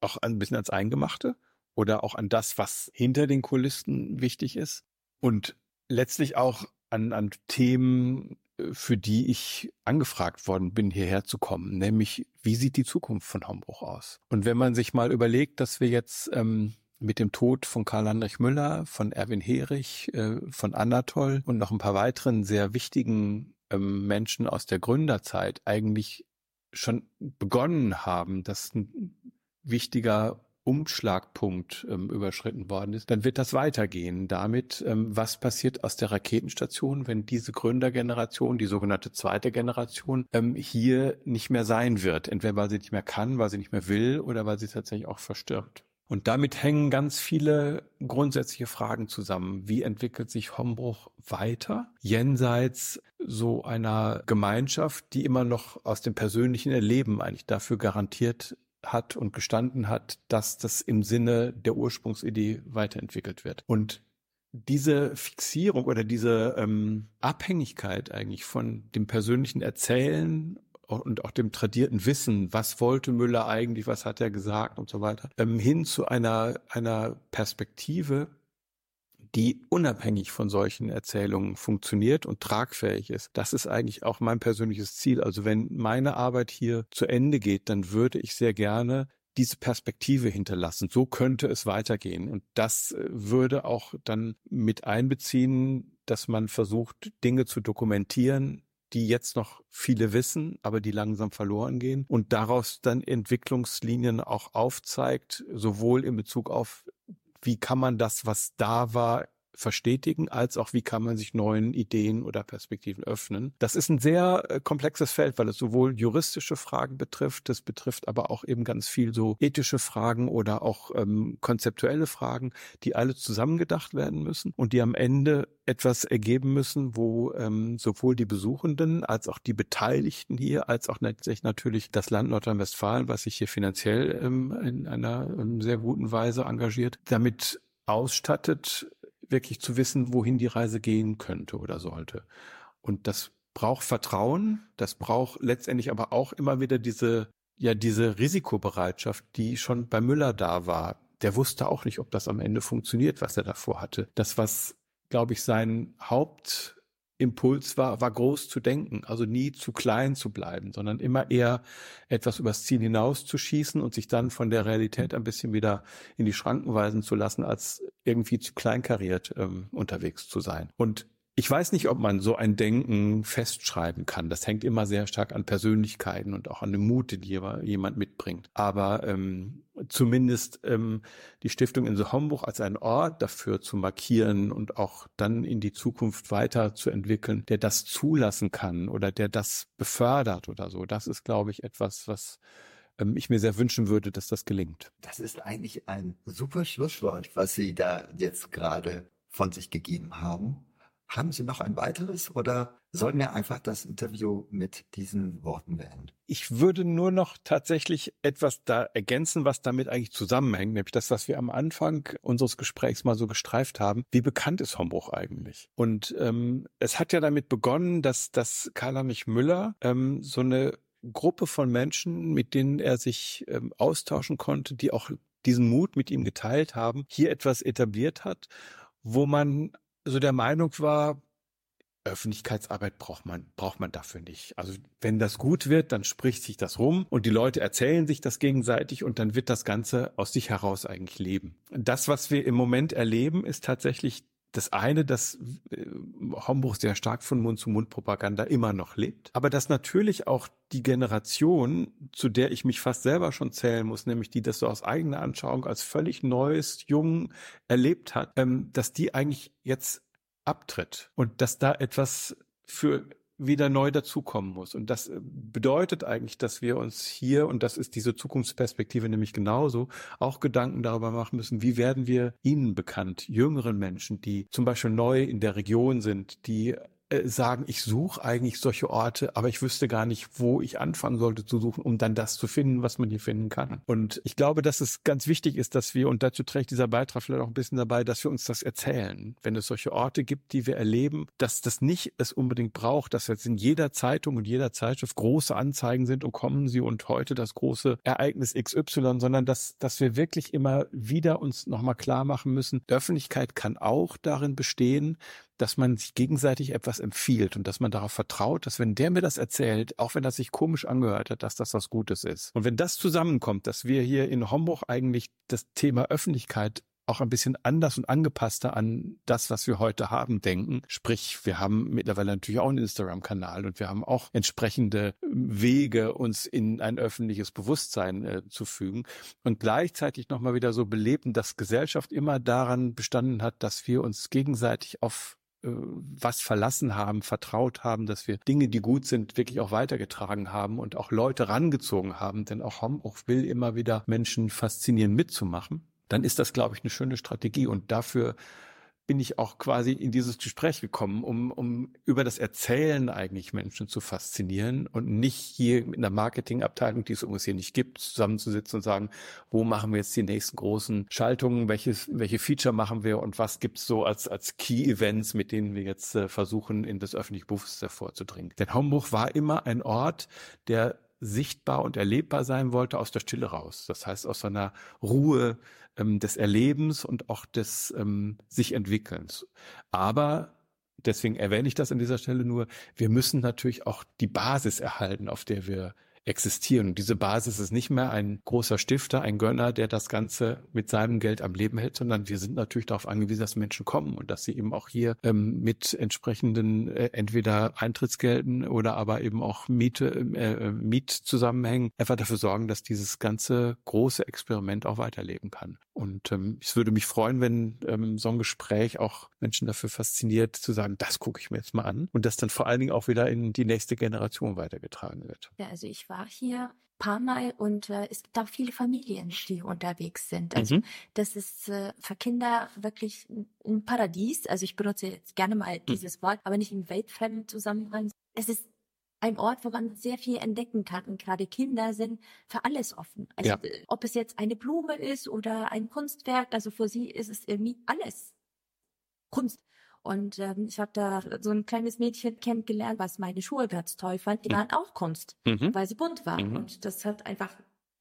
auch ein bisschen ans Eingemachte oder auch an das, was hinter den Kulissen wichtig ist und letztlich auch an, an Themen, für die ich angefragt worden bin, hierher zu kommen, nämlich wie sieht die Zukunft von Hombruch aus? Und wenn man sich mal überlegt, dass wir jetzt ähm, mit dem Tod von Karl-Heinrich Müller, von Erwin Herich, äh, von Anatol und noch ein paar weiteren sehr wichtigen ähm, Menschen aus der Gründerzeit eigentlich schon begonnen haben, dass ein wichtiger Umschlagpunkt ähm, überschritten worden ist, dann wird das weitergehen damit, ähm, was passiert aus der Raketenstation, wenn diese Gründergeneration, die sogenannte zweite Generation, ähm, hier nicht mehr sein wird. Entweder weil sie nicht mehr kann, weil sie nicht mehr will oder weil sie tatsächlich auch verstirbt. Und damit hängen ganz viele grundsätzliche Fragen zusammen. Wie entwickelt sich Hombruch weiter? Jenseits so einer Gemeinschaft, die immer noch aus dem persönlichen Erleben eigentlich dafür garantiert hat und gestanden hat, dass das im Sinne der Ursprungsidee weiterentwickelt wird. Und diese Fixierung oder diese ähm, Abhängigkeit eigentlich von dem persönlichen Erzählen und auch dem tradierten Wissen, was wollte Müller eigentlich, was hat er gesagt und so weiter, ähm, hin zu einer, einer Perspektive, die unabhängig von solchen Erzählungen funktioniert und tragfähig ist. Das ist eigentlich auch mein persönliches Ziel. Also wenn meine Arbeit hier zu Ende geht, dann würde ich sehr gerne diese Perspektive hinterlassen. So könnte es weitergehen. Und das äh, würde auch dann mit einbeziehen, dass man versucht, Dinge zu dokumentieren, die jetzt noch viele wissen, aber die langsam verloren gehen und daraus dann Entwicklungslinien auch aufzeigt, sowohl in Bezug auf, wie kann man das, was da war, verstetigen, als auch wie kann man sich neuen Ideen oder Perspektiven öffnen. Das ist ein sehr äh, komplexes Feld, weil es sowohl juristische Fragen betrifft, das betrifft aber auch eben ganz viel so ethische Fragen oder auch ähm, konzeptuelle Fragen, die alle zusammengedacht werden müssen und die am Ende etwas ergeben müssen, wo ähm, sowohl die Besuchenden als auch die Beteiligten hier, als auch natürlich das Land Nordrhein-Westfalen, was sich hier finanziell ähm, in einer ähm, sehr guten Weise engagiert, damit ausstattet, wirklich zu wissen, wohin die Reise gehen könnte oder sollte. Und das braucht Vertrauen, das braucht letztendlich aber auch immer wieder diese, ja, diese Risikobereitschaft, die schon bei Müller da war. Der wusste auch nicht, ob das am Ende funktioniert, was er davor hatte. Das, was, glaube ich, sein Haupt Impuls war, war groß zu denken, also nie zu klein zu bleiben, sondern immer eher etwas übers Ziel hinaus zu schießen und sich dann von der Realität ein bisschen wieder in die Schranken weisen zu lassen, als irgendwie zu kleinkariert ähm, unterwegs zu sein. Und ich weiß nicht, ob man so ein Denken festschreiben kann. Das hängt immer sehr stark an Persönlichkeiten und auch an dem Mut, den jemand mitbringt. Aber ähm, zumindest ähm, die Stiftung in Homburg als einen Ort dafür zu markieren und auch dann in die Zukunft weiterzuentwickeln, der das zulassen kann oder der das befördert oder so. Das ist, glaube ich, etwas, was ähm, ich mir sehr wünschen würde, dass das gelingt. Das ist eigentlich ein super Schlusswort, was Sie da jetzt gerade von sich gegeben haben. Haben Sie noch ein weiteres oder sollen wir einfach das Interview mit diesen Worten beenden? Ich würde nur noch tatsächlich etwas da ergänzen, was damit eigentlich zusammenhängt, nämlich das, was wir am Anfang unseres Gesprächs mal so gestreift haben. Wie bekannt ist Hombruch eigentlich? Und ähm, es hat ja damit begonnen, dass, dass Karl-Heinrich Müller ähm, so eine Gruppe von Menschen, mit denen er sich ähm, austauschen konnte, die auch diesen Mut mit ihm geteilt haben, hier etwas etabliert hat, wo man so der Meinung war, Öffentlichkeitsarbeit braucht man, braucht man dafür nicht. Also wenn das gut wird, dann spricht sich das rum und die Leute erzählen sich das gegenseitig und dann wird das Ganze aus sich heraus eigentlich leben. Das, was wir im Moment erleben, ist tatsächlich das eine, dass äh, Homburg sehr stark von Mund-zu-Mund-Propaganda immer noch lebt, aber dass natürlich auch die Generation, zu der ich mich fast selber schon zählen muss, nämlich die das so aus eigener Anschauung als völlig neues, jung erlebt hat, ähm, dass die eigentlich jetzt abtritt und dass da etwas für wieder neu dazukommen muss. Und das äh, bedeutet eigentlich, dass wir uns hier, und das ist diese Zukunftsperspektive nämlich genauso, auch Gedanken darüber machen müssen, wie werden wir Ihnen bekannt, jüngeren Menschen, die zum Beispiel neu in der Region sind, die äh, sagen, ich suche eigentlich solche Orte, aber ich wüsste gar nicht, wo ich anfangen sollte zu suchen, um dann das zu finden, was man hier finden kann. Und ich glaube, dass es ganz wichtig ist, dass wir, und dazu trägt dieser Beitrag vielleicht auch ein bisschen dabei, dass wir uns das erzählen. Wenn es solche Orte gibt, die wir erleben, dass das nicht es unbedingt braucht, dass jetzt in jeder Zeitung und jeder Zeitschrift große Anzeigen sind und kommen sie und heute das große Ereignis XY, sondern dass, dass wir wirklich immer wieder uns nochmal klar machen müssen, Öffentlichkeit kann auch darin bestehen, dass man sich gegenseitig etwas empfiehlt und dass man darauf vertraut, dass wenn der mir das erzählt, auch wenn das sich komisch angehört hat, dass das was Gutes ist. Und wenn das zusammenkommt, dass wir hier in Homburg eigentlich das Thema Öffentlichkeit auch ein bisschen anders und angepasster an das, was wir heute haben, denken. Sprich, wir haben mittlerweile natürlich auch einen Instagram-Kanal und wir haben auch entsprechende Wege, uns in ein öffentliches Bewusstsein äh, zu fügen und gleichzeitig nochmal wieder so beleben, dass Gesellschaft immer daran bestanden hat, dass wir uns gegenseitig auf was verlassen haben, vertraut haben, dass wir Dinge, die gut sind, wirklich auch weitergetragen haben und auch Leute rangezogen haben. Denn auch Homburg will immer wieder Menschen faszinieren, mitzumachen. Dann ist das, glaube ich, eine schöne Strategie. Und dafür bin ich auch quasi in dieses Gespräch gekommen, um, um über das Erzählen eigentlich Menschen zu faszinieren und nicht hier mit einer Marketingabteilung, die es übrigens hier nicht gibt, zusammenzusitzen und sagen, wo machen wir jetzt die nächsten großen Schaltungen, welches, welche Feature machen wir und was gibt's so als, als Key-Events, mit denen wir jetzt äh, versuchen, in das öffentliche Bewusstsein vorzudringen. Denn Homburg war immer ein Ort, der sichtbar und erlebbar sein wollte aus der Stille raus. Das heißt aus einer Ruhe ähm, des Erlebens und auch des ähm, sich Entwickelns. Aber deswegen erwähne ich das an dieser Stelle nur, wir müssen natürlich auch die Basis erhalten, auf der wir existieren. Und diese Basis ist nicht mehr ein großer Stifter, ein Gönner, der das Ganze mit seinem Geld am Leben hält, sondern wir sind natürlich darauf angewiesen, dass Menschen kommen und dass sie eben auch hier ähm, mit entsprechenden äh, entweder Eintrittsgelden oder aber eben auch Miete, äh, Mietzusammenhängen einfach dafür sorgen, dass dieses ganze große Experiment auch weiterleben kann. Und ähm, es würde mich freuen, wenn ähm, so ein Gespräch auch Menschen dafür fasziniert, zu sagen, das gucke ich mir jetzt mal an und das dann vor allen Dingen auch wieder in die nächste Generation weitergetragen wird. Ja, also ich war hier paar Mal und äh, es gibt auch viele Familien, die unterwegs sind. Also mhm. das ist äh, für Kinder wirklich ein Paradies. Also ich benutze jetzt gerne mal mhm. dieses Wort, aber nicht im weltfremden Zusammenhang. Es ist ein Ort, wo man sehr viel entdecken kann. Und gerade Kinder sind für alles offen. Also ja. ob es jetzt eine Blume ist oder ein Kunstwerk, also für sie ist es irgendwie alles Kunst. Und ähm, ich habe da so ein kleines Mädchen kennengelernt, was meine Schuhe ganz toll fand. Die mhm. waren auch Kunst, mhm. weil sie bunt waren. Mhm. Und das hat einfach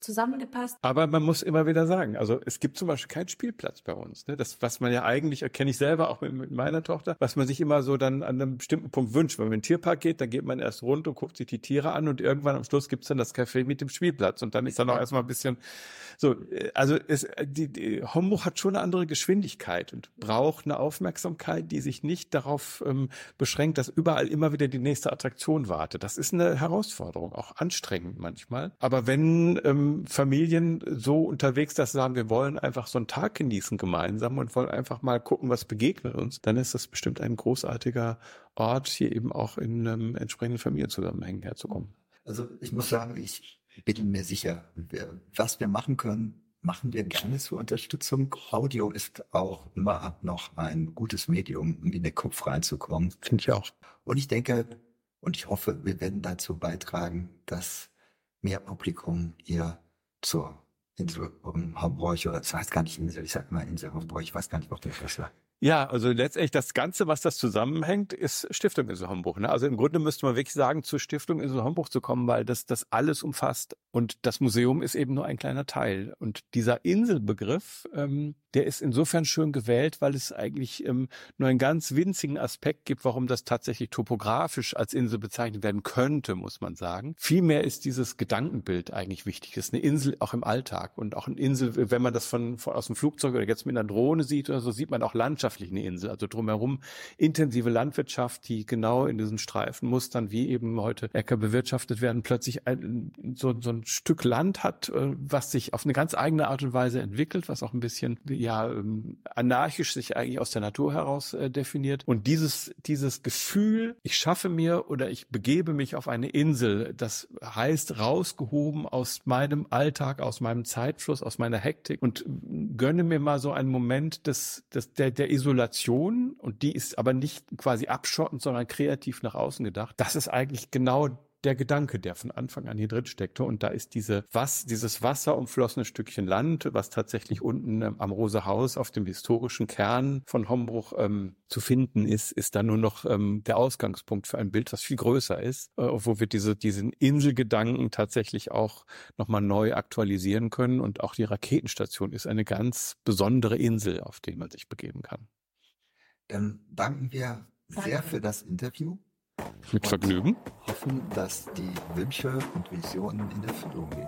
zusammengepasst. Aber man muss immer wieder sagen, also es gibt zum Beispiel keinen Spielplatz bei uns. Ne? Das, was man ja eigentlich, erkenne ich selber auch mit, mit, meiner Tochter, was man sich immer so dann an einem bestimmten Punkt wünscht. Wenn man in den Tierpark geht, dann geht man erst rund und guckt sich die Tiere an und irgendwann am Schluss gibt's dann das Café mit dem Spielplatz und dann ist dann auch erstmal ein bisschen so, äh, also es, die, die Homburg hat schon eine andere Geschwindigkeit und braucht eine Aufmerksamkeit, die sich nicht darauf ähm, beschränkt, dass überall immer wieder die nächste Attraktion wartet. Das ist eine Herausforderung, auch anstrengend manchmal. Aber wenn ähm, Familien so unterwegs, dass sie sagen, wir wollen einfach so einen Tag genießen gemeinsam und wollen einfach mal gucken, was begegnet uns, dann ist das bestimmt ein großartiger Ort, hier eben auch in einem entsprechenden Familienzusammenhängen herzukommen. Also ich muss sagen, ich bin mir sicher, was wir machen können, machen wir gerne zur Unterstützung. Audio ist auch immer noch ein gutes Medium, um in den Kopf reinzukommen. Finde ich auch. Und ich denke und ich hoffe, wir werden dazu beitragen, dass mehr Publikum hier zur Insel Hamburg oder das heißt gar nicht Insel, ich sag mal Insel Hamburg, ich weiß gar nicht, ob der das sagt. Ja, also letztendlich das Ganze, was das zusammenhängt, ist Stiftung Insel Homburg. Ne? Also im Grunde müsste man wirklich sagen, zur Stiftung Insel Homburg zu kommen, weil das das alles umfasst. Und das Museum ist eben nur ein kleiner Teil. Und dieser Inselbegriff, ähm, der ist insofern schön gewählt, weil es eigentlich ähm, nur einen ganz winzigen Aspekt gibt, warum das tatsächlich topografisch als Insel bezeichnet werden könnte, muss man sagen. Vielmehr ist dieses Gedankenbild eigentlich wichtig. Es ist eine Insel auch im Alltag und auch eine Insel, wenn man das von, von aus dem Flugzeug oder jetzt mit einer Drohne sieht oder so, sieht man auch Landschaft landschaftlich eine Insel, also drumherum intensive Landwirtschaft, die genau in diesen Streifenmustern, wie eben heute Äcker bewirtschaftet werden, plötzlich ein, so, so ein Stück Land hat, äh, was sich auf eine ganz eigene Art und Weise entwickelt, was auch ein bisschen ja ähm, anarchisch sich eigentlich aus der Natur heraus äh, definiert. Und dieses dieses Gefühl, ich schaffe mir oder ich begebe mich auf eine Insel, das heißt rausgehoben aus meinem Alltag, aus meinem Zeitfluss, aus meiner Hektik und gönne mir mal so einen Moment des, des der, der Isolation und die ist aber nicht quasi abschottend, sondern kreativ nach außen gedacht. Das ist eigentlich genau der Gedanke, der von Anfang an hier drin steckte. Und da ist diese was, dieses wasserumflossene Stückchen Land, was tatsächlich unten ähm, am Rose Haus auf dem historischen Kern von Hombruch ähm, zu finden ist, ist dann nur noch ähm, der Ausgangspunkt für ein Bild, das viel größer ist, äh, wo wir diese, diesen Inselgedanken tatsächlich auch nochmal neu aktualisieren können. Und auch die Raketenstation ist eine ganz besondere Insel, auf die man sich begeben kann. Dann danken wir sehr für das Interview. Mit Vergnügen. Hoffen, dass die Wünsche und Visionen in Erfüllung gehen.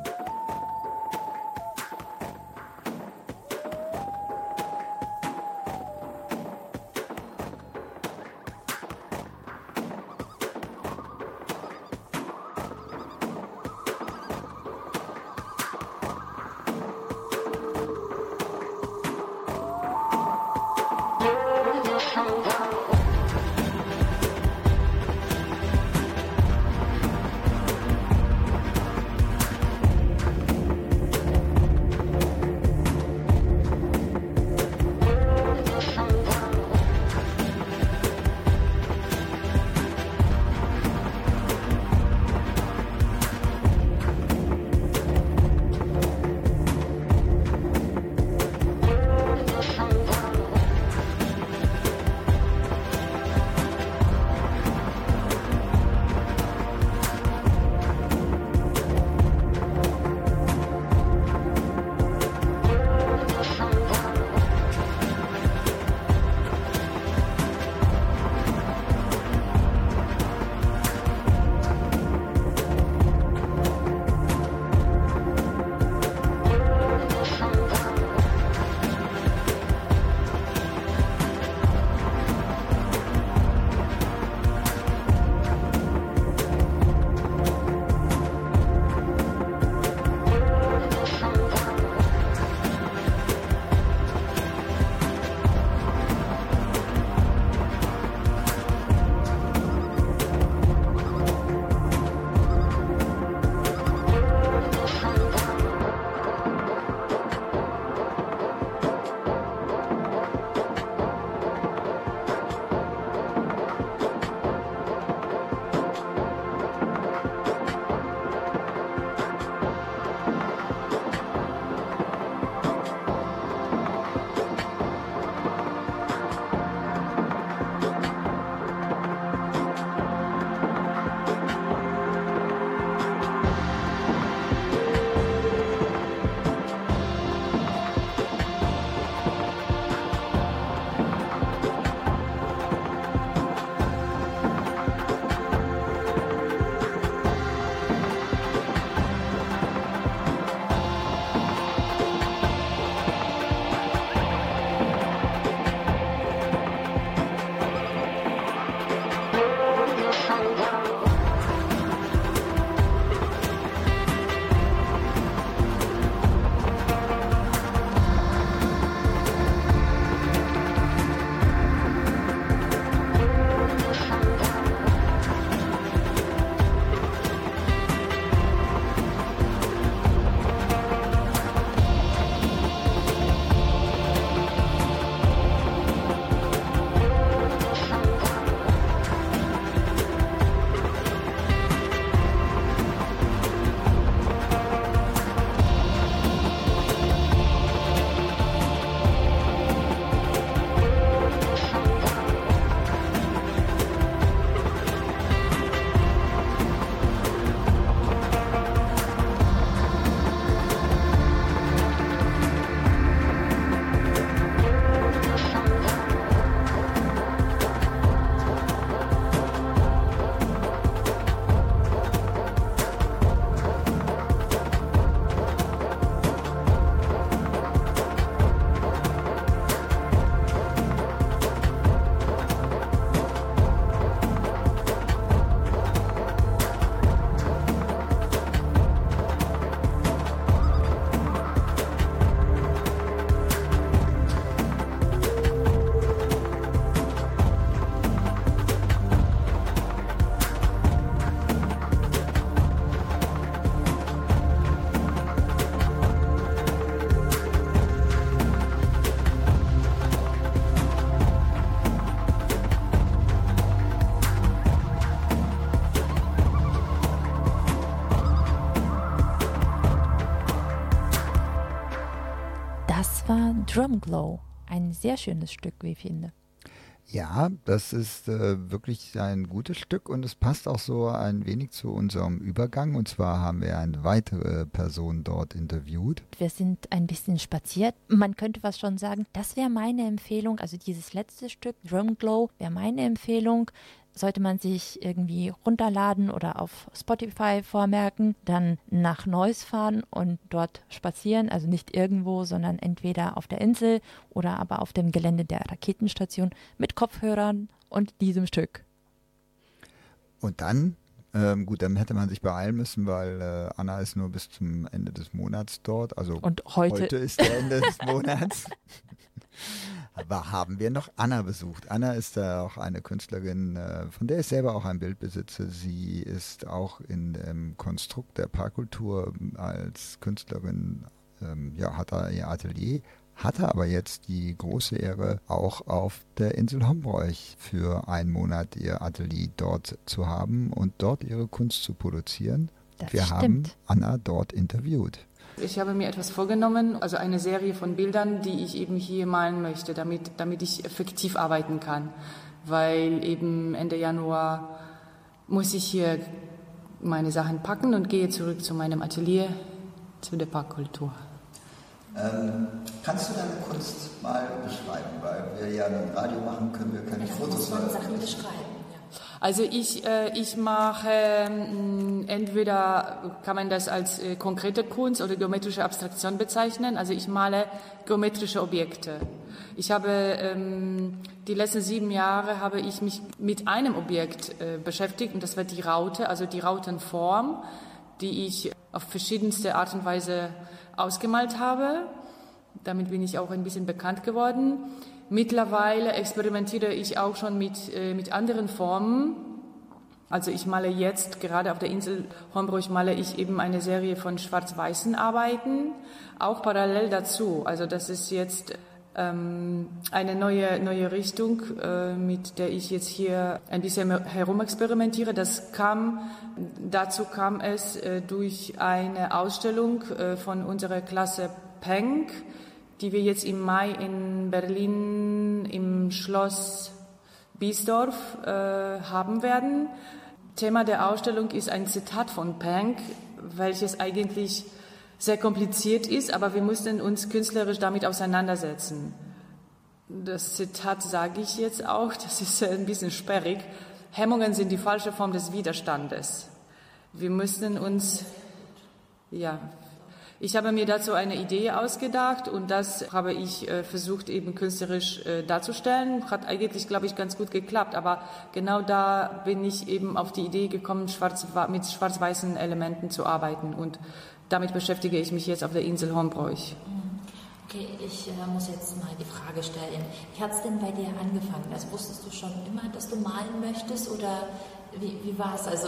Drum Glow. Ein sehr schönes Stück, wie ich finde. Ja, das ist äh, wirklich ein gutes Stück und es passt auch so ein wenig zu unserem Übergang. Und zwar haben wir eine weitere Person dort interviewt. Wir sind ein bisschen spaziert. Man könnte was schon sagen. Das wäre meine Empfehlung. Also dieses letzte Stück, Drum Glow, wäre meine Empfehlung sollte man sich irgendwie runterladen oder auf Spotify vormerken, dann nach Neuss fahren und dort spazieren, also nicht irgendwo, sondern entweder auf der Insel oder aber auf dem Gelände der Raketenstation mit Kopfhörern und diesem Stück. Und dann, ähm, gut, dann hätte man sich beeilen müssen, weil äh, Anna ist nur bis zum Ende des Monats dort. Also und heute, heute ist der Ende des Monats. Aber haben wir noch Anna besucht. Anna ist da auch eine Künstlerin, äh, von der ich selber auch ein Bild besitze. Sie ist auch in dem Konstrukt der Parkkultur als Künstlerin, ähm, ja, hat da ihr Atelier, hatte aber jetzt die große Ehre, auch auf der Insel Hombroich für einen Monat ihr Atelier dort zu haben und dort ihre Kunst zu produzieren. Das Wir stimmt. haben Anna dort interviewt. Ich habe mir etwas vorgenommen, also eine Serie von Bildern, die ich eben hier malen möchte, damit, damit ich effektiv arbeiten kann. Weil eben Ende Januar muss ich hier meine Sachen packen und gehe zurück zu meinem Atelier, zu der Parkkultur. Ähm, kannst du deine Kunst mal beschreiben? Weil wir ja ein Radio machen, können wir keine Fotos Sachen beschreiben. Also ich, äh, ich mache mh, entweder kann man das als äh, konkrete Kunst oder geometrische Abstraktion bezeichnen. Also ich male geometrische Objekte. Ich habe ähm, die letzten sieben Jahre habe ich mich mit einem Objekt äh, beschäftigt und das war die Raute, also die Rautenform, die ich auf verschiedenste Art und Weise ausgemalt habe. Damit bin ich auch ein bisschen bekannt geworden. Mittlerweile experimentiere ich auch schon mit, äh, mit anderen Formen. Also ich male jetzt, gerade auf der Insel Hombruch male ich eben eine Serie von schwarz-weißen Arbeiten, auch parallel dazu. Also das ist jetzt ähm, eine neue, neue Richtung, äh, mit der ich jetzt hier ein bisschen herumexperimentiere. Das kam, dazu kam es äh, durch eine Ausstellung äh, von unserer Klasse Penk, die wir jetzt im Mai in Berlin im Schloss Biesdorf äh, haben werden. Thema der Ausstellung ist ein Zitat von Pank, welches eigentlich sehr kompliziert ist, aber wir mussten uns künstlerisch damit auseinandersetzen. Das Zitat sage ich jetzt auch, das ist ein bisschen sperrig. Hemmungen sind die falsche Form des Widerstandes. Wir müssten uns, ja, ich habe mir dazu eine Idee ausgedacht und das habe ich äh, versucht eben künstlerisch äh, darzustellen. Hat eigentlich, glaube ich, ganz gut geklappt, aber genau da bin ich eben auf die Idee gekommen, schwarz, mit schwarz-weißen Elementen zu arbeiten und damit beschäftige ich mich jetzt auf der Insel Hornbräuch. Okay, ich äh, muss jetzt mal die Frage stellen. Wie hat es denn bei dir angefangen? Also wusstest du schon immer, dass du malen möchtest oder wie, wie war es? Also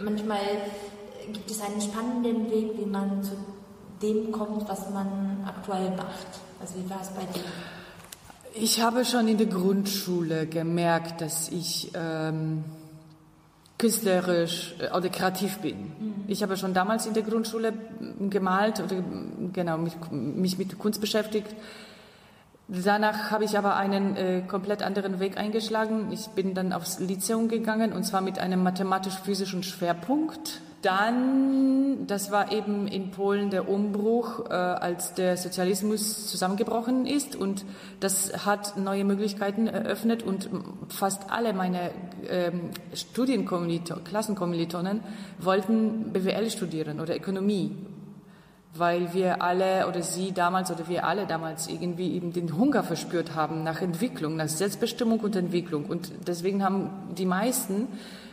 manchmal gibt es einen spannenden Weg, wie man zu dem kommt, was man aktuell macht. Also wie war es bei dir? Ich habe schon in der Grundschule gemerkt, dass ich ähm, künstlerisch äh, oder kreativ bin. Mhm. Ich habe schon damals in der Grundschule gemalt oder genau mich, mich mit Kunst beschäftigt. Danach habe ich aber einen äh, komplett anderen Weg eingeschlagen. Ich bin dann aufs Lyzeum gegangen und zwar mit einem mathematisch-physischen Schwerpunkt. Dann, das war eben in Polen der Umbruch, äh, als der Sozialismus zusammengebrochen ist und das hat neue Möglichkeiten eröffnet und fast alle meine ähm, Klassenkommilitonen wollten BWL studieren oder Ökonomie, weil wir alle oder sie damals oder wir alle damals irgendwie eben den Hunger verspürt haben nach Entwicklung, nach Selbstbestimmung und Entwicklung. Und deswegen haben die meisten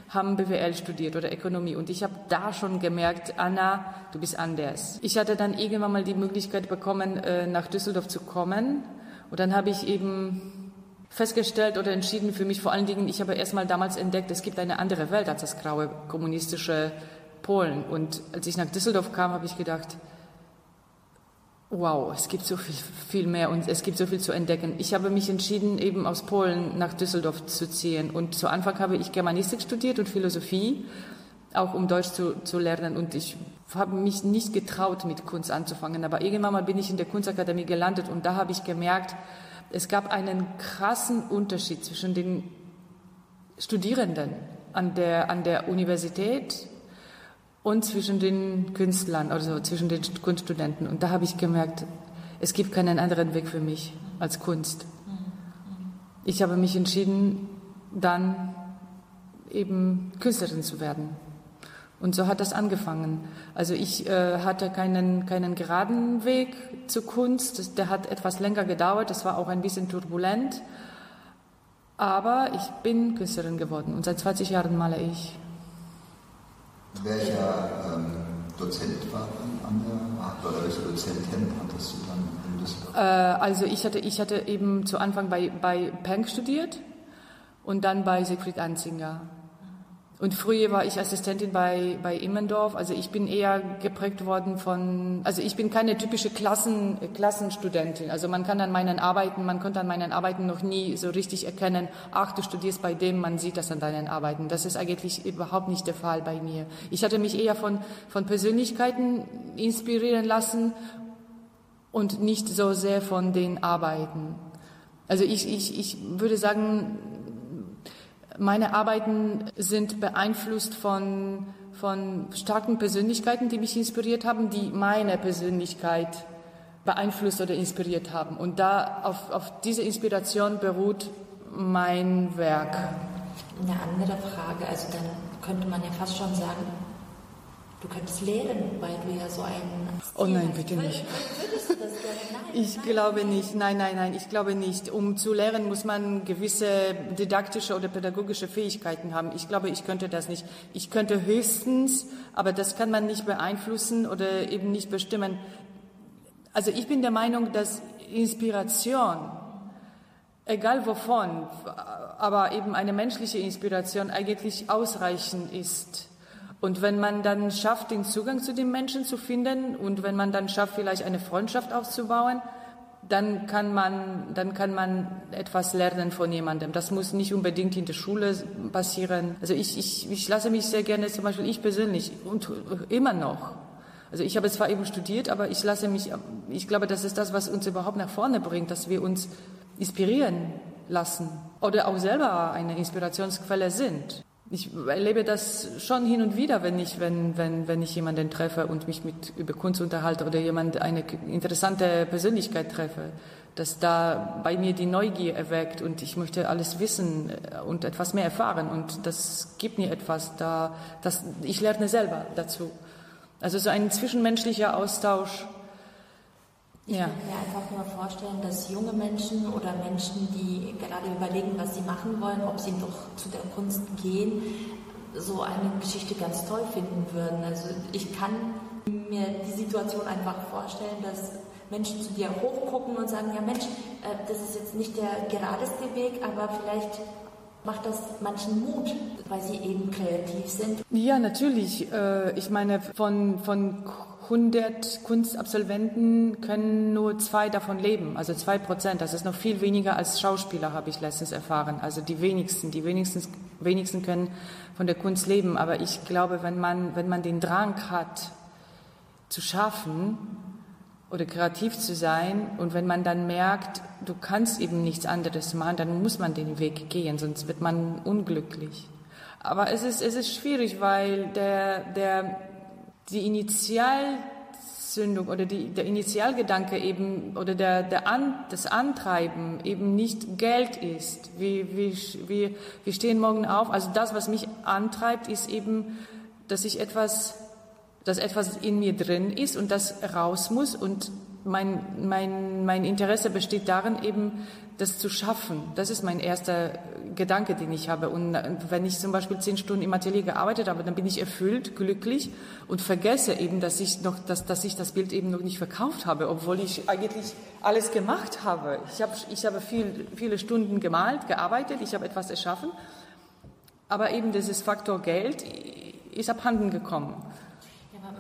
haben BWL studiert oder Ökonomie. Und ich habe da schon gemerkt, Anna, du bist anders. Ich hatte dann irgendwann mal die Möglichkeit bekommen, äh, nach Düsseldorf zu kommen. Und dann habe ich eben festgestellt oder entschieden für mich, vor allen Dingen, ich habe erst mal damals entdeckt, es gibt eine andere Welt als das graue kommunistische Polen. Und als ich nach Düsseldorf kam, habe ich gedacht, wow, es gibt so viel, viel mehr und es gibt so viel zu entdecken. Ich habe mich entschieden, eben aus Polen nach Düsseldorf zu ziehen. Und zu Anfang habe ich Germanistik studiert und Philosophie, auch um Deutsch zu, zu lernen. Und ich habe mich nicht getraut, mit Kunst anzufangen. Aber irgendwann mal bin ich in der Kunstakademie gelandet und da habe ich gemerkt, es gab einen krassen Unterschied zwischen den Studierenden an der, an der Universität und zwischen den Künstlern, also zwischen den Kunststudenten. Und da habe ich gemerkt, es gibt keinen anderen Weg für mich als Kunst. Ich habe mich entschieden, dann eben Künstlerin zu werden. Und so hat das angefangen. Also ich äh, hatte keinen, keinen geraden Weg zur Kunst. Der hat etwas länger gedauert. Das war auch ein bisschen turbulent. Aber ich bin Künstlerin geworden und seit 20 Jahren male ich. Welcher ähm, Dozent war dann an der oder welche Dozentin hattest du dann in Düsseldorf? Äh, also ich hatte, ich hatte eben zu Anfang bei, bei Penck studiert und dann bei Siegfried Anzinger. Und früher war ich Assistentin bei, bei Immendorf. Also ich bin eher geprägt worden von, also ich bin keine typische Klassen, Klassenstudentin. Also man kann an meinen Arbeiten, man konnte an meinen Arbeiten noch nie so richtig erkennen, ach, du studierst bei dem, man sieht das an deinen Arbeiten. Das ist eigentlich überhaupt nicht der Fall bei mir. Ich hatte mich eher von, von Persönlichkeiten inspirieren lassen und nicht so sehr von den Arbeiten. Also ich, ich, ich würde sagen, meine Arbeiten sind beeinflusst von, von starken Persönlichkeiten, die mich inspiriert haben, die meine Persönlichkeit beeinflusst oder inspiriert haben. Und da auf, auf diese Inspiration beruht mein Werk. Eine andere Frage, also dann könnte man ja fast schon sagen, du könntest lehren, weil du ja so ein Oh nein, bitte nicht. Ich glaube nicht. Nein, nein, nein, ich glaube nicht. Um zu lernen, muss man gewisse didaktische oder pädagogische Fähigkeiten haben. Ich glaube, ich könnte das nicht. Ich könnte höchstens, aber das kann man nicht beeinflussen oder eben nicht bestimmen. Also ich bin der Meinung, dass Inspiration, egal wovon, aber eben eine menschliche Inspiration eigentlich ausreichend ist und wenn man dann schafft, den Zugang zu den Menschen zu finden und wenn man dann schafft, vielleicht eine Freundschaft aufzubauen, dann kann man, dann kann man etwas lernen von jemandem. Das muss nicht unbedingt in der Schule passieren. Also ich, ich, ich lasse mich sehr gerne, zum Beispiel ich persönlich und immer noch. Also ich habe zwar eben studiert, aber ich lasse mich, ich glaube, das ist das, was uns überhaupt nach vorne bringt, dass wir uns inspirieren lassen oder auch selber eine Inspirationsquelle sind ich erlebe das schon hin und wieder, wenn ich, wenn, wenn, wenn ich jemanden treffe und mich mit über Kunst unterhalte oder jemand eine interessante Persönlichkeit treffe, dass da bei mir die Neugier erweckt und ich möchte alles wissen äh, und etwas mehr erfahren und das gibt mir etwas, da, das, ich lerne selber dazu. Also so ein zwischenmenschlicher Austausch ich ja. kann mir einfach nur vorstellen, dass junge Menschen oder Menschen, die gerade überlegen, was sie machen wollen, ob sie doch zu der Kunst gehen, so eine Geschichte ganz toll finden würden. Also ich kann mir die Situation einfach vorstellen, dass Menschen zu dir hochgucken und sagen, ja Mensch, äh, das ist jetzt nicht der geradeste Weg, aber vielleicht macht das manchen Mut, weil sie eben kreativ sind. Ja, natürlich. Äh, ich meine, von, von 100 Kunstabsolventen können nur zwei davon leben, also zwei Prozent. Das ist noch viel weniger als Schauspieler, habe ich letztens erfahren. Also die wenigsten, die wenigsten, wenigsten können von der Kunst leben. Aber ich glaube, wenn man, wenn man den Drang hat, zu schaffen oder kreativ zu sein und wenn man dann merkt, du kannst eben nichts anderes machen, dann muss man den Weg gehen, sonst wird man unglücklich. Aber es ist, es ist schwierig, weil der, der die Initialzündung oder die, der Initialgedanke eben oder der, der An, das Antreiben eben nicht Geld ist. Wir, wir, wir, wir stehen morgen auf. Also das, was mich antreibt, ist eben, dass ich etwas, dass etwas in mir drin ist und das raus muss und mein, mein, mein Interesse besteht darin, eben das zu schaffen. Das ist mein erster Gedanke, den ich habe. Und wenn ich zum Beispiel zehn Stunden im Atelier gearbeitet habe, dann bin ich erfüllt, glücklich und vergesse eben, dass ich noch, dass, dass ich das Bild eben noch nicht verkauft habe, obwohl ich eigentlich alles gemacht habe. Ich habe, ich habe viel, viele Stunden gemalt, gearbeitet, ich habe etwas erschaffen, aber eben dieses Faktor Geld ist abhanden gekommen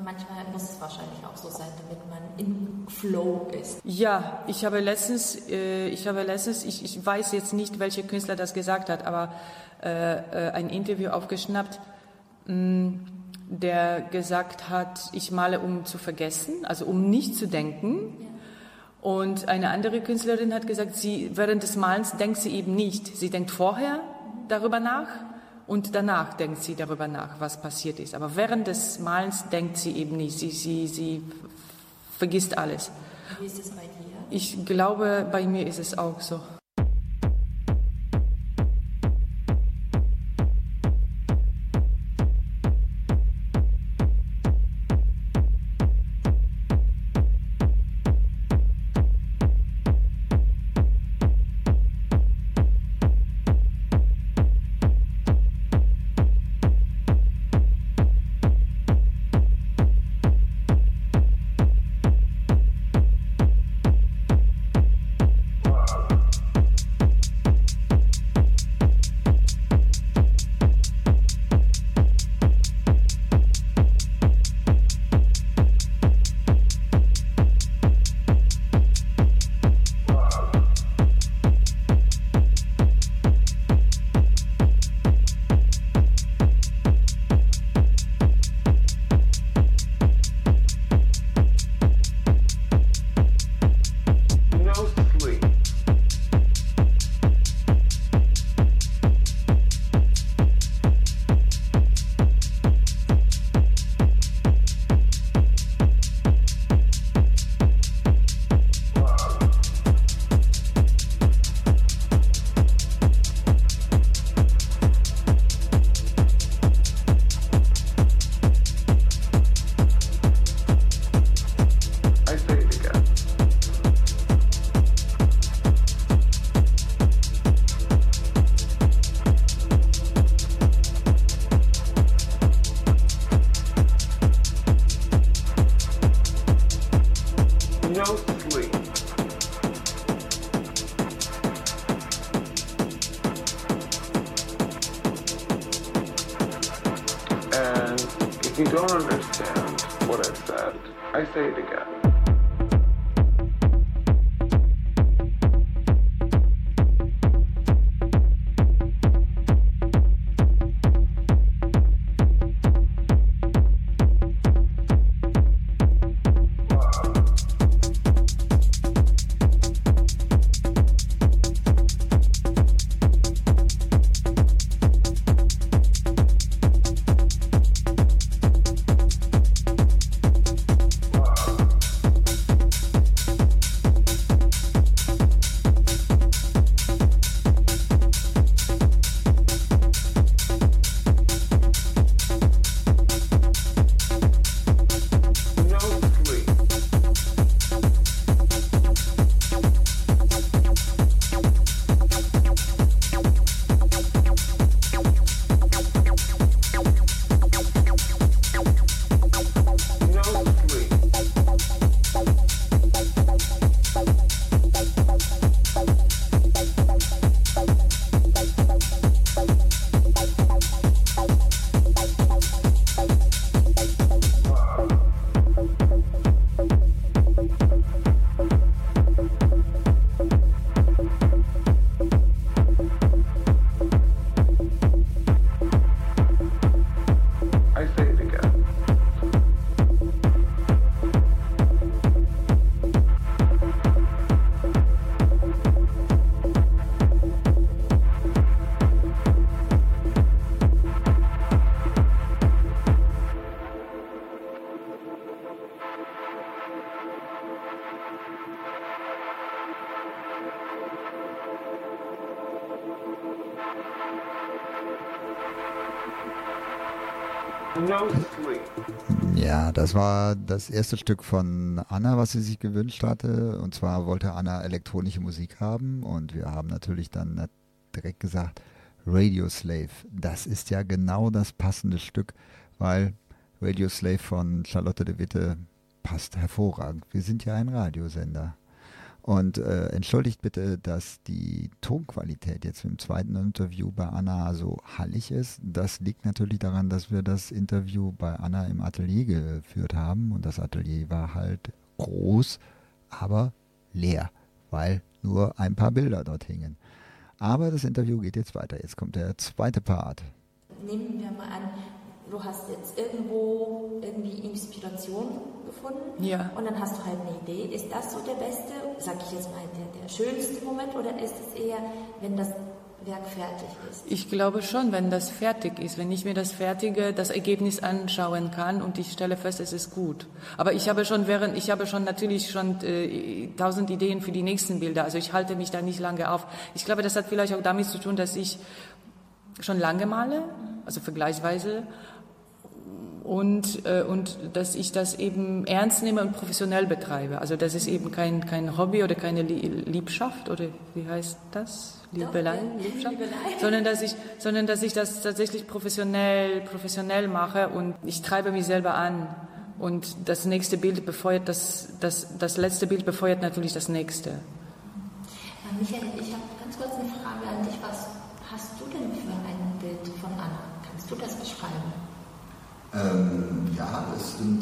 manchmal muss es wahrscheinlich auch so sein, damit man im Flow ist. Ja, ich habe letztens, äh, ich habe letztens, ich, ich weiß jetzt nicht, welcher Künstler das gesagt hat, aber äh, äh ein Interview aufgeschnappt. Mh, mm, der gesagt hat, ich male, um zu vergessen, also um nicht zu denken. Und eine andere Künstlerin hat gesagt, sie, während des Malens denkt sie eben nicht. Sie denkt vorher darüber nach und danach denkt sie darüber nach, was passiert ist. Aber während des Malens denkt sie eben nicht. Sie, sie, sie vergisst alles. Wie ist es bei dir? Ich glaube, bei mir ist es auch so. Das war das erste Stück von Anna, was sie sich gewünscht hatte. Und zwar wollte Anna elektronische Musik haben. Und wir haben natürlich dann direkt gesagt, Radio Slave. Das ist ja genau das passende Stück, weil Radio Slave von Charlotte de Witte passt hervorragend. Wir sind ja ein Radiosender. Und äh, entschuldigt bitte, dass die Tonqualität jetzt im zweiten Interview bei Anna so hallig ist. Das liegt natürlich daran, dass wir das Interview bei Anna im Atelier geführt haben. Und das Atelier war halt groß, aber leer, weil nur ein paar Bilder dort hingen. Aber das Interview geht jetzt weiter. Jetzt kommt der zweite Part. Nehmen wir mal an, du hast jetzt irgendwo irgendwie Inspiration gefunden Ja. und dann hast du halt eine Idee. Ist das so der beste, sag ich jetzt mal, der, der schönste Moment oder ist es eher, wenn das Werk fertig ist? Ich glaube schon, wenn das fertig ist, wenn ich mir das fertige, das Ergebnis anschauen kann und ich stelle fest, es ist gut. Aber ich habe schon während, ich habe schon natürlich schon äh, tausend Ideen für die nächsten Bilder. Also ich halte mich da nicht lange auf. Ich glaube, das hat vielleicht auch damit zu tun, dass ich schon lange male, also vergleichsweise und, äh, und dass ich das eben ernst nehme und professionell betreibe. Also das ist eben kein, kein Hobby oder keine Lie- Liebschaft oder wie heißt das? Liebelei? Liebschaft? Liebelei. Sondern dass ich, sondern dass ich das tatsächlich professionell, professionell mache und ich treibe mich selber an. Und das nächste Bild befeuert das, das, das letzte Bild befeuert natürlich das nächste. Äh, Michael, ich habe ganz kurz eine Frage an dich. Was hast du denn für ein Bild von Anna? Kannst du das beschreiben? Ähm, ja, es sind,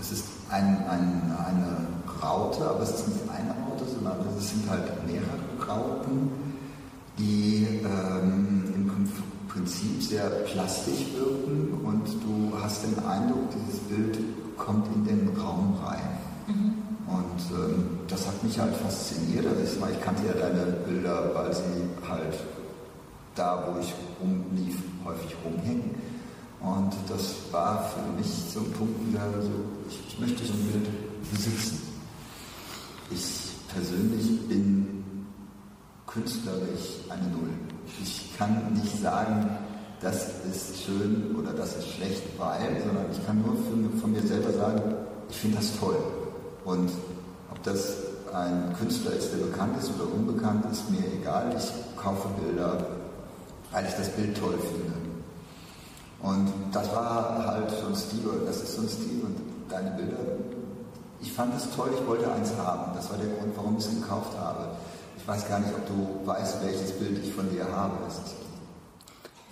es ist ein, ein, eine Raute, aber es ist nicht eine Raute, sondern es sind halt mehrere Rauten, die ähm, im Prin- Prinzip sehr plastisch wirken und du hast den Eindruck, dieses Bild kommt in den Raum rein. Und ähm, das hat mich halt fasziniert. Also ich, meine, ich kannte ja deine Bilder, weil sie halt da, wo ich rumlief, häufig rumhängen. Und das war für mich so ein Punkt wieder so, ich, möchte so ein Bild besitzen. Ich persönlich bin künstlerisch eine Null. Ich kann nicht sagen, das ist schön oder das ist schlecht, weil, sondern ich kann nur von mir selber sagen, ich finde das toll. Und ob das ein Künstler ist, der bekannt ist oder unbekannt, ist mir egal. Ich kaufe Bilder, weil ich das Bild toll finde. Und das war halt so ein Stil, oder das ist so ein Stil und deine Bilder. Ich fand es toll, ich wollte eins haben. Das war der Grund, warum ich es gekauft habe. Ich weiß gar nicht, ob du weißt, welches Bild ich von dir habe.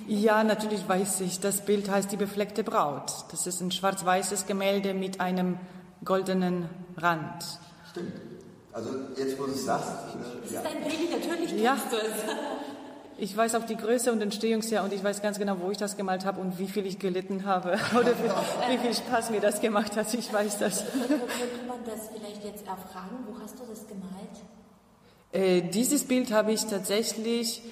Ja, natürlich weiß ich. Das Bild heißt Die befleckte Braut. Das ist ein schwarz-weißes Gemälde mit einem goldenen Rand. Stimmt. Also jetzt, wo du es sagst, Das äh, ja. ist dein Baby, natürlich Ja. kannst du es. Ich weiß auch die Größe und Entstehungsjahr und ich weiß ganz genau, wo ich das gemalt habe und wie viel ich gelitten habe oder wie, viel Spaß mir das gemacht hat. Ich weiß das. Könnte man das vielleicht jetzt erfragen? Wo hast du das gemalt? Äh, dieses Bild habe ich tatsächlich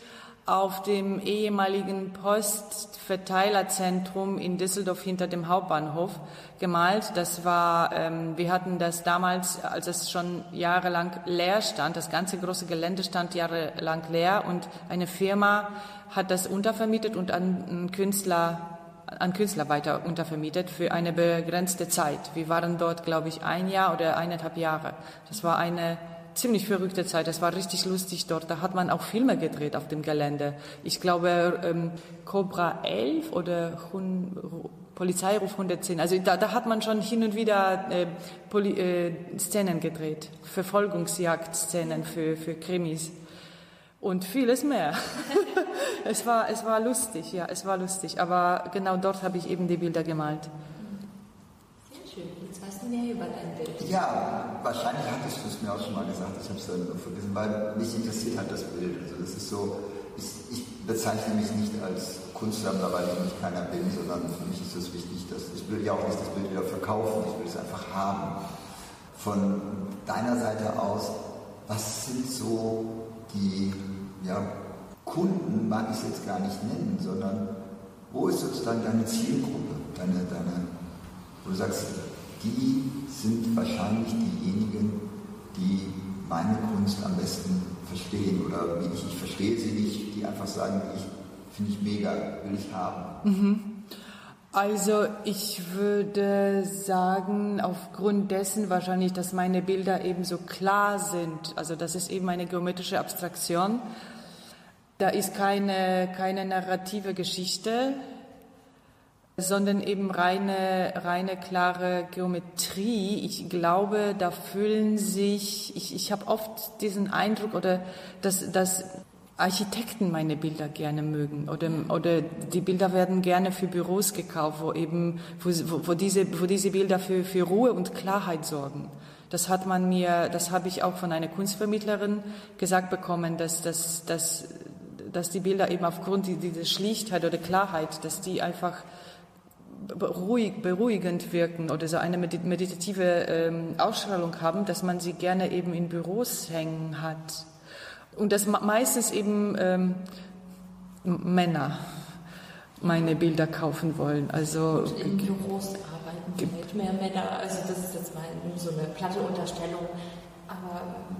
auf dem ehemaligen Postverteilerzentrum in Düsseldorf hinter dem Hauptbahnhof gemalt. Das war, ähm, wir hatten das damals, als es schon jahrelang leer stand, das ganze große Gelände stand jahrelang leer und eine Firma hat das untervermietet und an Künstler an Künstler weiter untervermietet für eine begrenzte Zeit. Wir waren dort, glaube ich, ein Jahr oder eineinhalb Jahre. Das war eine ziemlich verrückte Zeit. Das war richtig lustig dort. Da hat man auch Filme gedreht auf dem Gelände. Ich glaube, ähm, Cobra 11 oder Hun Polizeiruf 110. Also da, da hat man schon hin und wieder äh, Poli äh, Szenen gedreht. Verfolgungsjagdszenen für, für Krimis. Und vieles mehr. es, war, es war lustig, ja, es war lustig. Aber genau dort habe ich eben die Bilder gemalt. Jetzt weißt du mehr über dein Bild. Ja, wahrscheinlich hattest du es mir auch schon mal gesagt, ich habe es dann vergessen, weil mich interessiert halt das Bild. Also das ist so, ich, ich bezeichne mich nicht als Kunstsammler, weil ich nämlich keiner bin, sondern für mich ist es wichtig, dass ich will ja auch nicht das Bild wieder verkaufen, ich will es einfach haben. Von deiner Seite aus, was sind so die ja, Kunden, mag ich es jetzt gar nicht nennen, sondern wo ist sozusagen deine Zielgruppe, deine, deine, wo du sagst, die sind wahrscheinlich diejenigen, die meine Kunst am besten verstehen oder ich, ich verstehe sie nicht, die einfach sagen, ich finde ich mega, will ich haben. Also ich würde sagen, aufgrund dessen wahrscheinlich, dass meine Bilder eben so klar sind, also das ist eben eine geometrische Abstraktion, da ist keine, keine narrative Geschichte, sondern eben reine, reine klare Geometrie. Ich glaube, da fühlen sich, ich, ich habe oft diesen Eindruck oder dass, dass Architekten meine Bilder gerne mögen oder, oder die Bilder werden gerne für Büros gekauft, wo eben, wo, wo, diese, wo diese Bilder für, für Ruhe und Klarheit sorgen. Das hat man mir, das habe ich auch von einer Kunstvermittlerin gesagt bekommen, dass, dass, dass, dass die Bilder eben aufgrund dieser Schlichtheit oder Klarheit, dass die einfach beruhig, beruhigend wirken oder so eine meditative ähm, Ausstrahlung haben, dass man sie gerne eben in Büros hängen hat. Und das meistens eben ähm, Männer meine Bilder kaufen wollen. Also Und in Büros arbeiten vielleicht mehr Männer. Also das ist jetzt mal so eine platte Unterstellung. Aber ähm,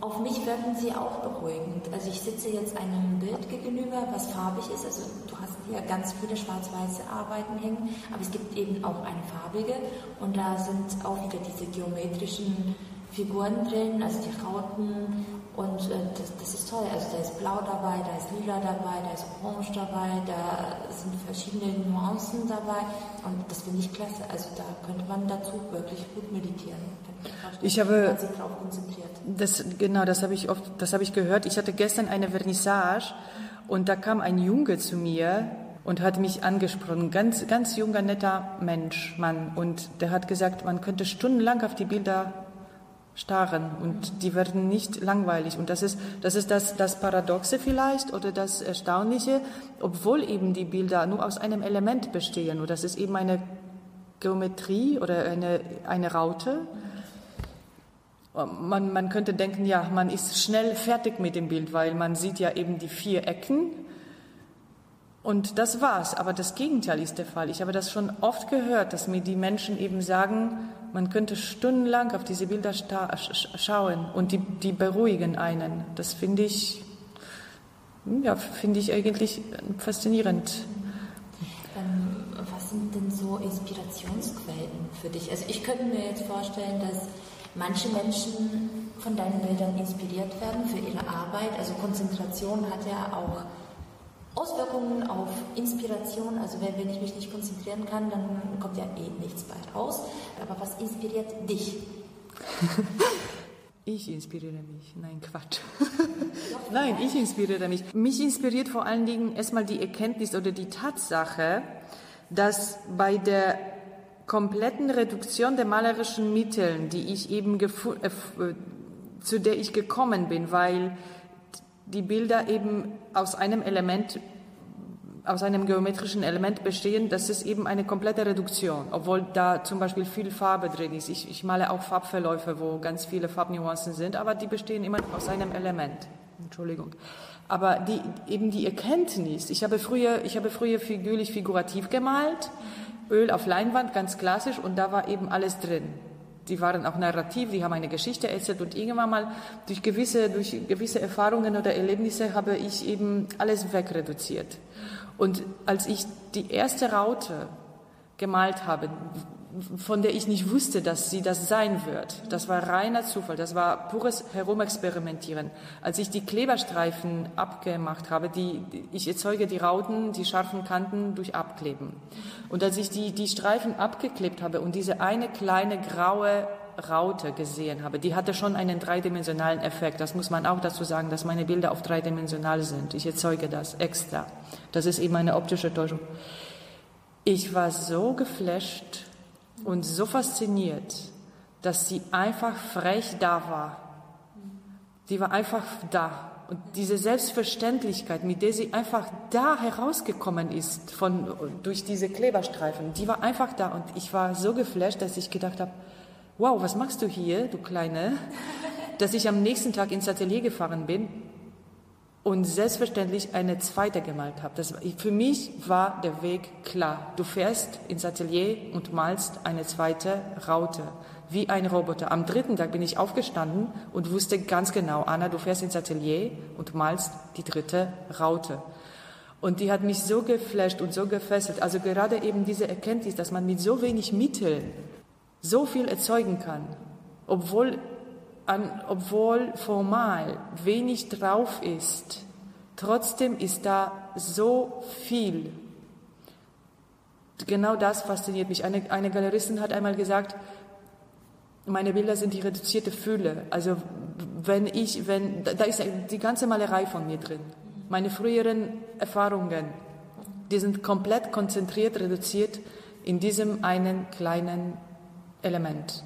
auf mich wirken sie auch beruhigend. Also ich sitze jetzt einem Bild gegenüber, was farbig ist. Also du hast hier ganz viele schwarz-weiße Arbeiten hängen, aber es gibt eben auch eine farbige und da sind auch wieder diese geometrischen Figuren drin, also die Rauten und äh, das, das, ist toll. Also da ist Blau dabei, da ist Lila dabei, da ist Orange dabei, da sind verschiedene Nuancen dabei und das finde ich klasse. Also da könnte man dazu wirklich gut meditieren. Ich habe das genau, das habe ich oft, das habe ich gehört. Ich hatte gestern eine Vernissage und da kam ein Junge zu mir und hat mich angesprochen, ganz ganz junger netter Mensch, Mann und der hat gesagt, man könnte stundenlang auf die Bilder starren und die werden nicht langweilig. Und das ist das, ist das, das Paradoxe vielleicht oder das Erstaunliche, obwohl eben die Bilder nur aus einem Element bestehen und das ist eben eine Geometrie oder eine, eine Raute. Man, man könnte denken, ja, man ist schnell fertig mit dem Bild, weil man sieht ja eben die vier Ecken und das war's. Aber das Gegenteil ist der Fall. Ich habe das schon oft gehört, dass mir die Menschen eben sagen, man könnte stundenlang auf diese Bilder schauen und die, die beruhigen einen. Das finde ich, ja, finde ich eigentlich faszinierend. Ähm, was sind denn so Inspirationsquellen für dich? Also ich könnte mir jetzt vorstellen, dass manche Menschen von deinen Bildern inspiriert werden für ihre Arbeit. Also Konzentration hat ja auch Auswirkungen auf Inspiration, also wenn, ich mich nicht konzentrieren kann, dann kommt ja eh nichts bei raus. Aber was inspiriert dich? Ich inspiriere mich. Nein, Quatsch. Nein, ich inspiriere mich. Mich inspiriert vor allen Dingen erstmal die Erkenntnis oder die Tatsache, dass bei der kompletten Reduktion der malerischen Mittel, die ich eben äh, zu der ich gekommen bin, weil die Bilder eben aus einem Element, aus einem geometrischen Element bestehen, das ist eben eine komplette Reduktion, obwohl da zum Beispiel viel Farbe drin ist. Ich, ich male auch Farbverläufe, wo ganz viele Farbnuancen sind, aber die bestehen immer aus einem Element. Entschuldigung. Aber die, eben die Erkenntnis, ich habe früher, ich habe früher figürlich figurativ gemalt, Öl auf Leinwand, ganz klassisch, und da war eben alles drin die waren auch narrativ, die haben eine Geschichte erzählt und irgendwann mal durch gewisse, durch gewisse Erfahrungen oder Erlebnisse habe ich eben alles wegreduziert. Und als ich die erste Raute gemalt habe, von der ich nicht wusste, dass sie das sein wird. Das war reiner Zufall, das war pures Herumexperimentieren. Als ich die Kleberstreifen abgemacht habe, die, ich erzeuge die Rauten, die scharfen Kanten durch Abkleben. Und als ich die, die Streifen abgeklebt habe und diese eine kleine graue Raute gesehen habe, die hatte schon einen dreidimensionalen Effekt. Das muss man auch dazu sagen, dass meine Bilder auf dreidimensional sind. Ich erzeuge das extra. Das ist eben eine optische Täuschung. Ich war so geflasht und so fasziniert, dass sie einfach frech da war. Die war einfach da. Und diese Selbstverständlichkeit, mit der sie einfach da herausgekommen ist, von, durch diese Kleberstreifen, die war einfach da. Und ich war so geflasht, dass ich gedacht habe, wow, was machst du hier, du Kleine? Dass ich am nächsten Tag ins Atelier gefahren bin und selbstverständlich eine zweite gemalt habe. Das, für mich war der Weg klar. Du fährst ins Atelier und malst eine zweite Raute, wie ein Roboter. Am dritten Tag bin ich aufgestanden und wusste ganz genau, Anna, du fährst ins Atelier und malst die dritte Raute. Und die hat mich so geflasht und so gefesselt. Also gerade eben diese Erkenntnis, dass man mit so wenig Mitteln so viel erzeugen kann, obwohl an, obwohl formal wenig drauf ist, trotzdem ist da so viel. Genau das fasziniert mich. Eine, eine Galeristin hat einmal gesagt, meine Bilder sind die reduzierte Fülle. Also wenn ich, wenn, da ist die ganze Malerei von mir drin. Meine früheren Erfahrungen, die sind komplett konzentriert, reduziert in diesem einen kleinen Element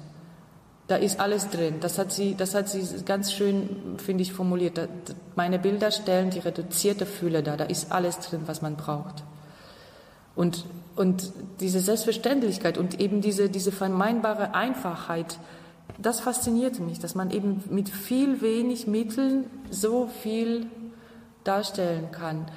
da ist alles drin. Das hat sie, das hat sie ganz schön, finde ich, formuliert. Da, meine Bilder stellen die reduzierte Fühle da. Da ist alles drin, was man braucht. Und, und diese Selbstverständlichkeit und eben diese, diese vermeinbare Einfachheit, das fasziniert mich, dass man eben mit viel wenig Mitteln so viel darstellen kann.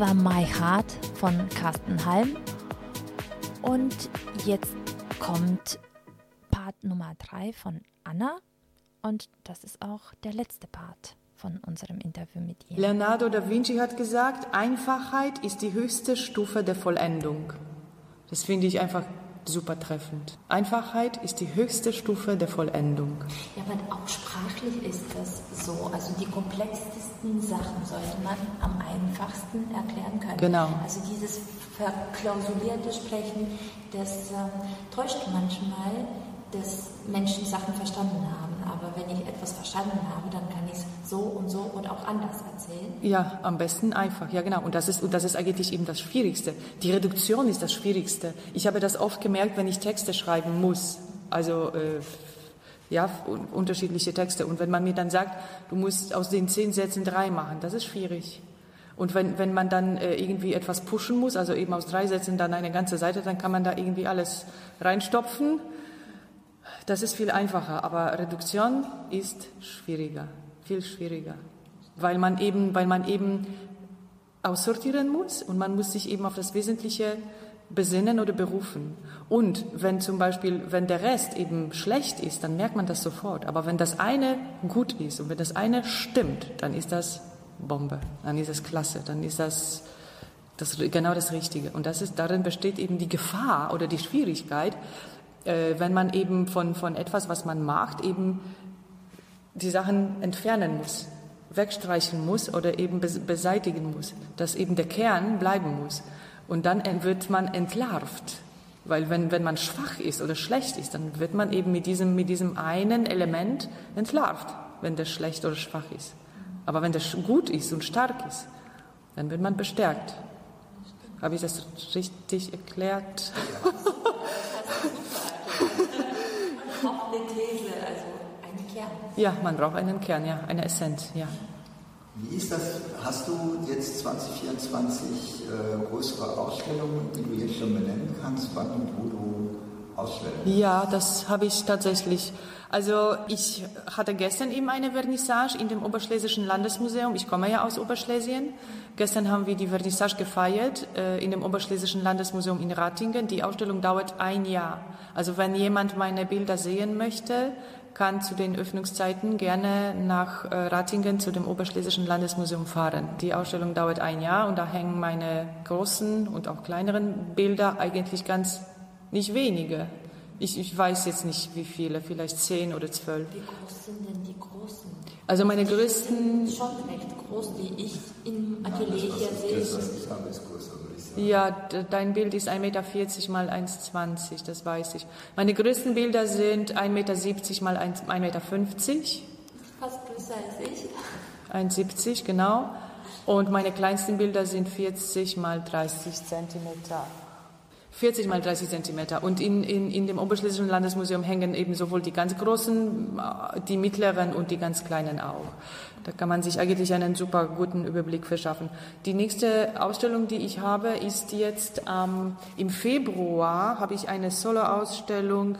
War My Heart von Carsten Halm. Und jetzt kommt Part Nummer 3 von Anna. Und das ist auch der letzte Part von unserem Interview mit ihr. Leonardo da Vinci hat gesagt, Einfachheit ist die höchste Stufe der Vollendung. Das finde ich einfach super treffend. Einfachheit ist die höchste Stufe der Vollendung. Ja, aber auch sprachlich ist das so. Also die komplexesten Sachen sollte man am einfachsten erklären können. Genau. Also dieses verklausulierte Sprechen, das ähm, täuscht manchmal, dass Menschen Sachen verstanden haben. Aber wenn ich etwas verstanden habe, dann kann ich es so und so und auch anders erzählen. Ja, am besten einfach, ja genau. Und das ist, und das ist eigentlich eben das Schwierigste. Die Reduktion ist das Schwierigste. Ich habe das oft gemerkt, wenn ich Texte schreiben muss. Also äh, ja, un unterschiedliche Texte. Und wenn man mir dann sagt, du musst aus den zehn Sätzen drei machen, das ist schwierig. Und wenn, wenn man dann äh, irgendwie etwas pushen muss, also eben aus drei Sätzen dann eine ganze Seite, dann kann man da irgendwie alles reinstopfen das ist viel einfacher, aber Reduktion ist schwieriger, viel schwieriger, weil man eben, weil man eben aussortieren muss und man muss sich eben auf das Wesentliche besinnen oder berufen. Und wenn zum Beispiel, wenn der Rest eben schlecht ist, dann merkt man das sofort. Aber wenn das eine gut ist und wenn das eine stimmt, dann ist das Bombe, dann ist das klasse, dann ist das, das genau das Richtige. Und das ist, darin besteht eben die Gefahr oder die Schwierigkeit, äh, wenn man eben von, von etwas, was man macht, eben die Sachen entfernen muss, wegstreichen muss oder eben beseitigen muss, dass eben der Kern bleiben muss. Und dann wird man entlarvt. Weil wenn, wenn man schwach ist oder schlecht ist, dann wird man eben mit diesem, mit diesem einen Element entlarvt, wenn der schlecht oder schwach ist. Aber wenn der gut ist und stark ist, dann wird man bestärkt. Habe ich das richtig erklärt? Auch eine These, also Kern. Ja, man braucht einen Kern, ja, eine Essenz, ja. Wie ist das? Hast du jetzt 2024 äh, größere Ausstellungen, die du jetzt schon benennen kannst, wann und wo du ausstellst? Ja, das habe ich tatsächlich. Also ich hatte gestern eben eine Vernissage in dem Oberschlesischen Landesmuseum. Ich komme ja aus Oberschlesien. Gestern haben wir die Vernissage gefeiert äh, in dem Oberschlesischen Landesmuseum in Ratingen. Die Ausstellung dauert ein Jahr. Also wenn jemand meine Bilder sehen möchte, kann zu den Öffnungszeiten gerne nach äh, Ratingen zu dem Oberschlesischen Landesmuseum fahren. Die Ausstellung dauert ein Jahr und da hängen meine großen und auch kleineren Bilder eigentlich ganz nicht wenige. Ich, ich weiß jetzt nicht, wie viele, vielleicht zehn oder zwölf. Wie groß sind denn die großen? Also meine Die größten, sind schon recht groß, die ich im Atelier hier sehe. Ja, dein Bild ist 1,40 Meter mal 1,20, das weiß ich. Meine größten Bilder sind 1,70 Meter mal 1,50 Meter. Fast größer als ich. 1,70 genau. Und meine kleinsten Bilder sind 40 mal 30 Zentimeter. 40 mal 30 Zentimeter. Und in, in, in dem Oberschlesischen Landesmuseum hängen eben sowohl die ganz großen, äh, die mittleren und die ganz kleinen auch. Da kann man sich eigentlich einen super guten Überblick verschaffen. Die nächste Ausstellung, die ich habe, ist jetzt ähm, im Februar, habe ich eine Solo-Ausstellung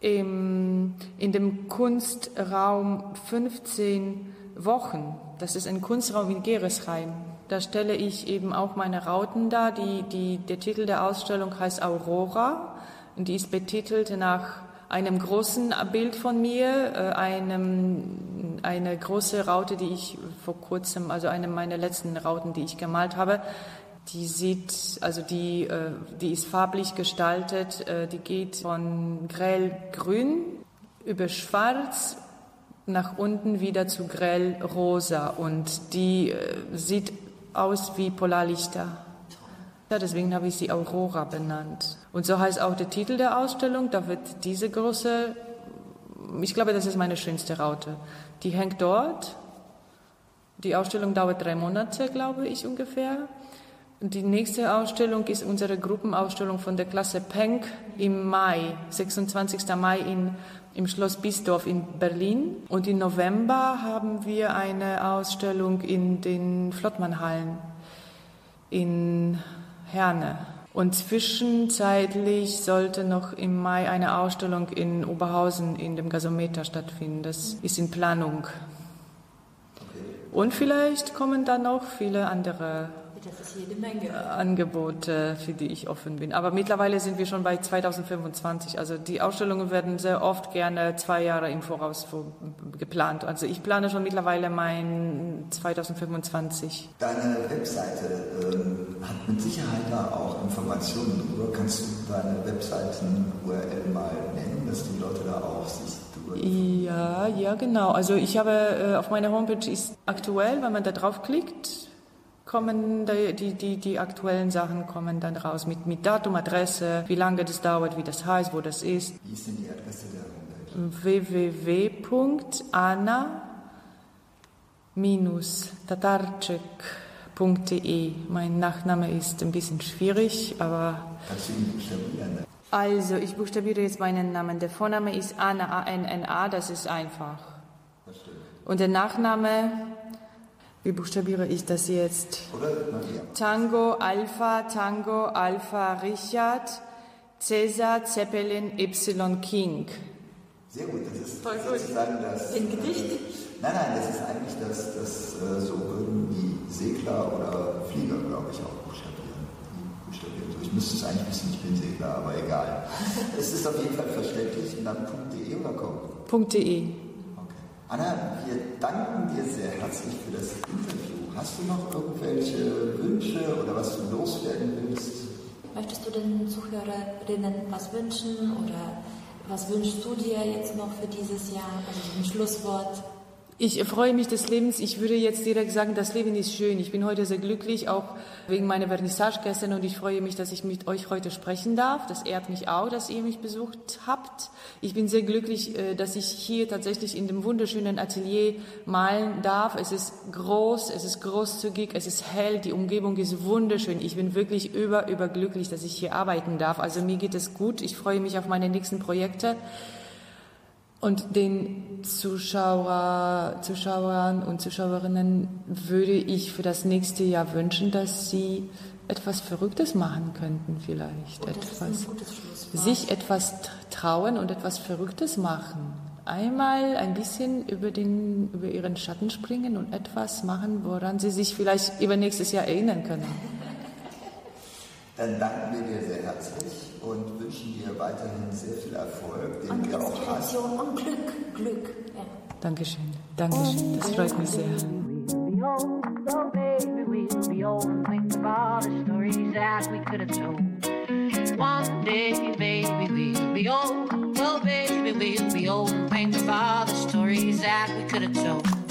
im, in dem Kunstraum 15 Wochen. Das ist ein Kunstraum in Geresheim. Da stelle ich eben auch meine Rauten dar. Die, die, der Titel der Ausstellung heißt Aurora und die ist betitelt nach einem großen Bild von mir, äh, einem, eine große Raute, die ich vor kurzem, also eine meiner letzten Rauten, die ich gemalt habe. Die sieht, also die, äh, die ist farblich gestaltet, äh, die geht von grellgrün über schwarz nach unten wieder zu grellrosa und die sieht aus wie Polarlichter. Ja, deswegen habe ich sie Aurora benannt. Und so heißt auch der Titel der Ausstellung. Da wird diese große, ich glaube, das ist meine schönste Raute. Die hängt dort. Die Ausstellung dauert drei Monate, glaube ich ungefähr. Die nächste Ausstellung ist unsere Gruppenausstellung von der Klasse Penck im Mai, 26. Mai in, im Schloss Biesdorf in Berlin. Und im November haben wir eine Ausstellung in den Flottmannhallen in Herne. Und zwischenzeitlich sollte noch im Mai eine Ausstellung in Oberhausen in dem Gasometer stattfinden. Das ist in Planung. Und vielleicht kommen dann noch viele andere Das ist jede Menge. Angebote, für die ich offen bin. Aber mittlerweile sind wir schon bei 2025. Also die Ausstellungen werden sehr oft gerne zwei Jahre im Voraus geplant. Also ich plane schon mittlerweile mein 2025. Deine Webseite ähm, hat mit Sicherheit da auch Informationen drüber. Kannst du deine Webseiten-URL mal nennen, dass die Leute da auch sich ja, ja, genau. Also ich habe äh, auf meiner Homepage ist aktuell, wenn man da draufklickt, kommen die, die, die, aktuellen Sachen kommen dann raus mit, mit Datum, Adresse, wie lange das dauert, wie das heißt, wo das ist. Wie ist denn die Adresse der www.anna-tatarczyk.de. Mein Nachname ist ein bisschen schwierig, aber... Kannst du ihn buchstabieren? Also, ich buchstabiere jetzt meinen Namen. Der Vorname ist Anna, A-N-N-A, das ist einfach. Und der Nachname wie buchstabiere ich das jetzt? Tango, Alpha, Tango, Alpha, Richard, Cäsar, Zeppelin, Y, King. Sehr gut, das ist Voll gut. sozusagen das. Ein Gedicht? Äh, nein, nein, das ist eigentlich das, das äh, so würden die Segler oder Flieger, glaube ich, auch buchstabieren. Buchstabieren so. Ich müsste es eigentlich wissen, ich bin Segler, aber egal. es ist auf jeden Fall verständlich. Und dann .de oder com? .de. Anna, wir danken dir sehr herzlich für das Interview. Hast du noch irgendwelche Wünsche oder was du loswerden willst? Möchtest du den Zuhörerinnen was wünschen oder was wünschst du dir jetzt noch für dieses Jahr? Also ein Schlusswort. Ich freue mich des Lebens. Ich würde jetzt direkt sagen, das Leben ist schön. Ich bin heute sehr glücklich, auch wegen meiner Vernissage gestern und ich freue mich, dass ich mit euch heute sprechen darf. Das ehrt mich auch, dass ihr mich besucht habt. Ich bin sehr glücklich, äh, dass ich hier tatsächlich in dem wunderschönen Atelier malen darf. Es ist groß, es ist großzügig, es ist hell, die Umgebung ist wunderschön. Ich bin wirklich über, über glücklich, dass ich hier arbeiten darf. Also mir geht es gut. Ich freue mich auf meine nächsten Projekte. Und den Zuschauer, Zuschauern und Zuschauerinnen würde ich für das nächste Jahr wünschen, dass sie etwas Verrücktes machen könnten vielleicht. Oh, etwas, sich etwas trauen und etwas Verrücktes machen. Einmal ein bisschen über, den, über ihren Schatten springen und etwas machen, woran sie sich vielleicht über nächstes Jahr erinnern können. Dann danken wir dir sehr herzlich und wünschen dir weiterhin sehr viel Erfolg, den und wir auch hast. Und Glück, Glück. Ja. Dankeschön, Dankeschön. Das freut mich sehr. One day, baby, we'll be old. Baby, we'll be old and think all the stories that we could have told.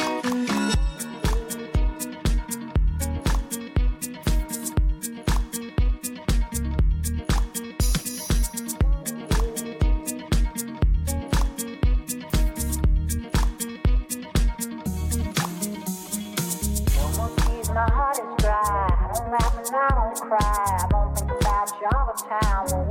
Cry. I don't think about you all the time.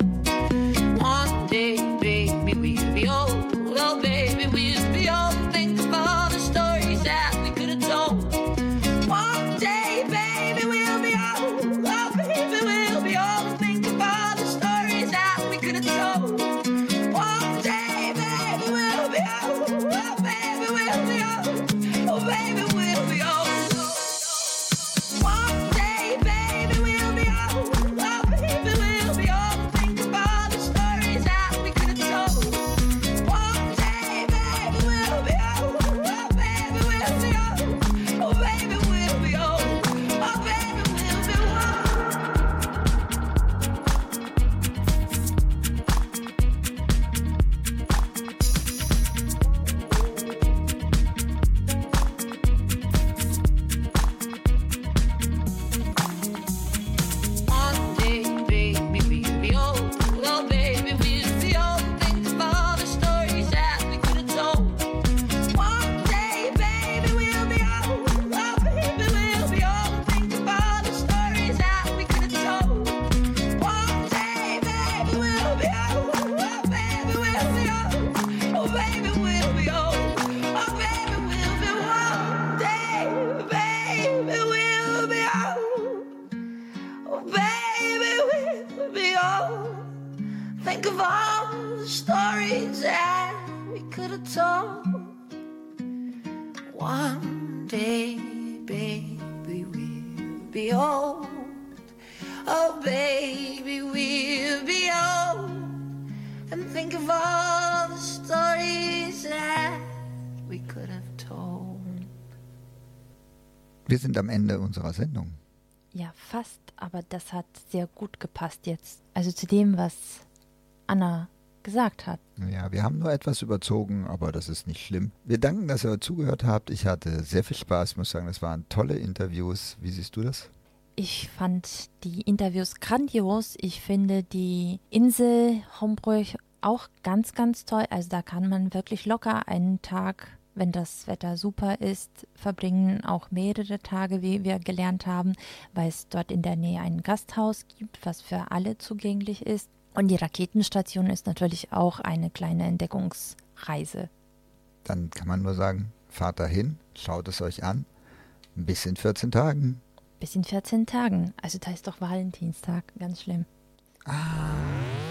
Sind am Ende unserer Sendung. Ja, fast, aber das hat sehr gut gepasst jetzt. Also zu dem, was Anna gesagt hat. Ja, wir haben nur etwas überzogen, aber das ist nicht schlimm. Wir danken, dass ihr zugehört habt. Ich hatte sehr viel Spaß. Ich muss sagen, das waren tolle Interviews. Wie siehst du das? Ich fand die Interviews grandios. Ich finde die Insel Homburg auch ganz, ganz toll. Also da kann man wirklich locker einen Tag, wenn das Wetter super ist, verbringen. Auch mehrere Tage, wie wir gelernt haben, weil es dort in der Nähe ein Gasthaus gibt, was für alle zugänglich ist. Und die Raketenstation ist natürlich auch eine kleine Entdeckungsreise. Dann kann man nur sagen, fahrt dahin, schaut es euch an. Bis in 14 Tagen. Bis in 14 Tagen. Also da ist doch Valentinstag. Ganz schlimm. Ah.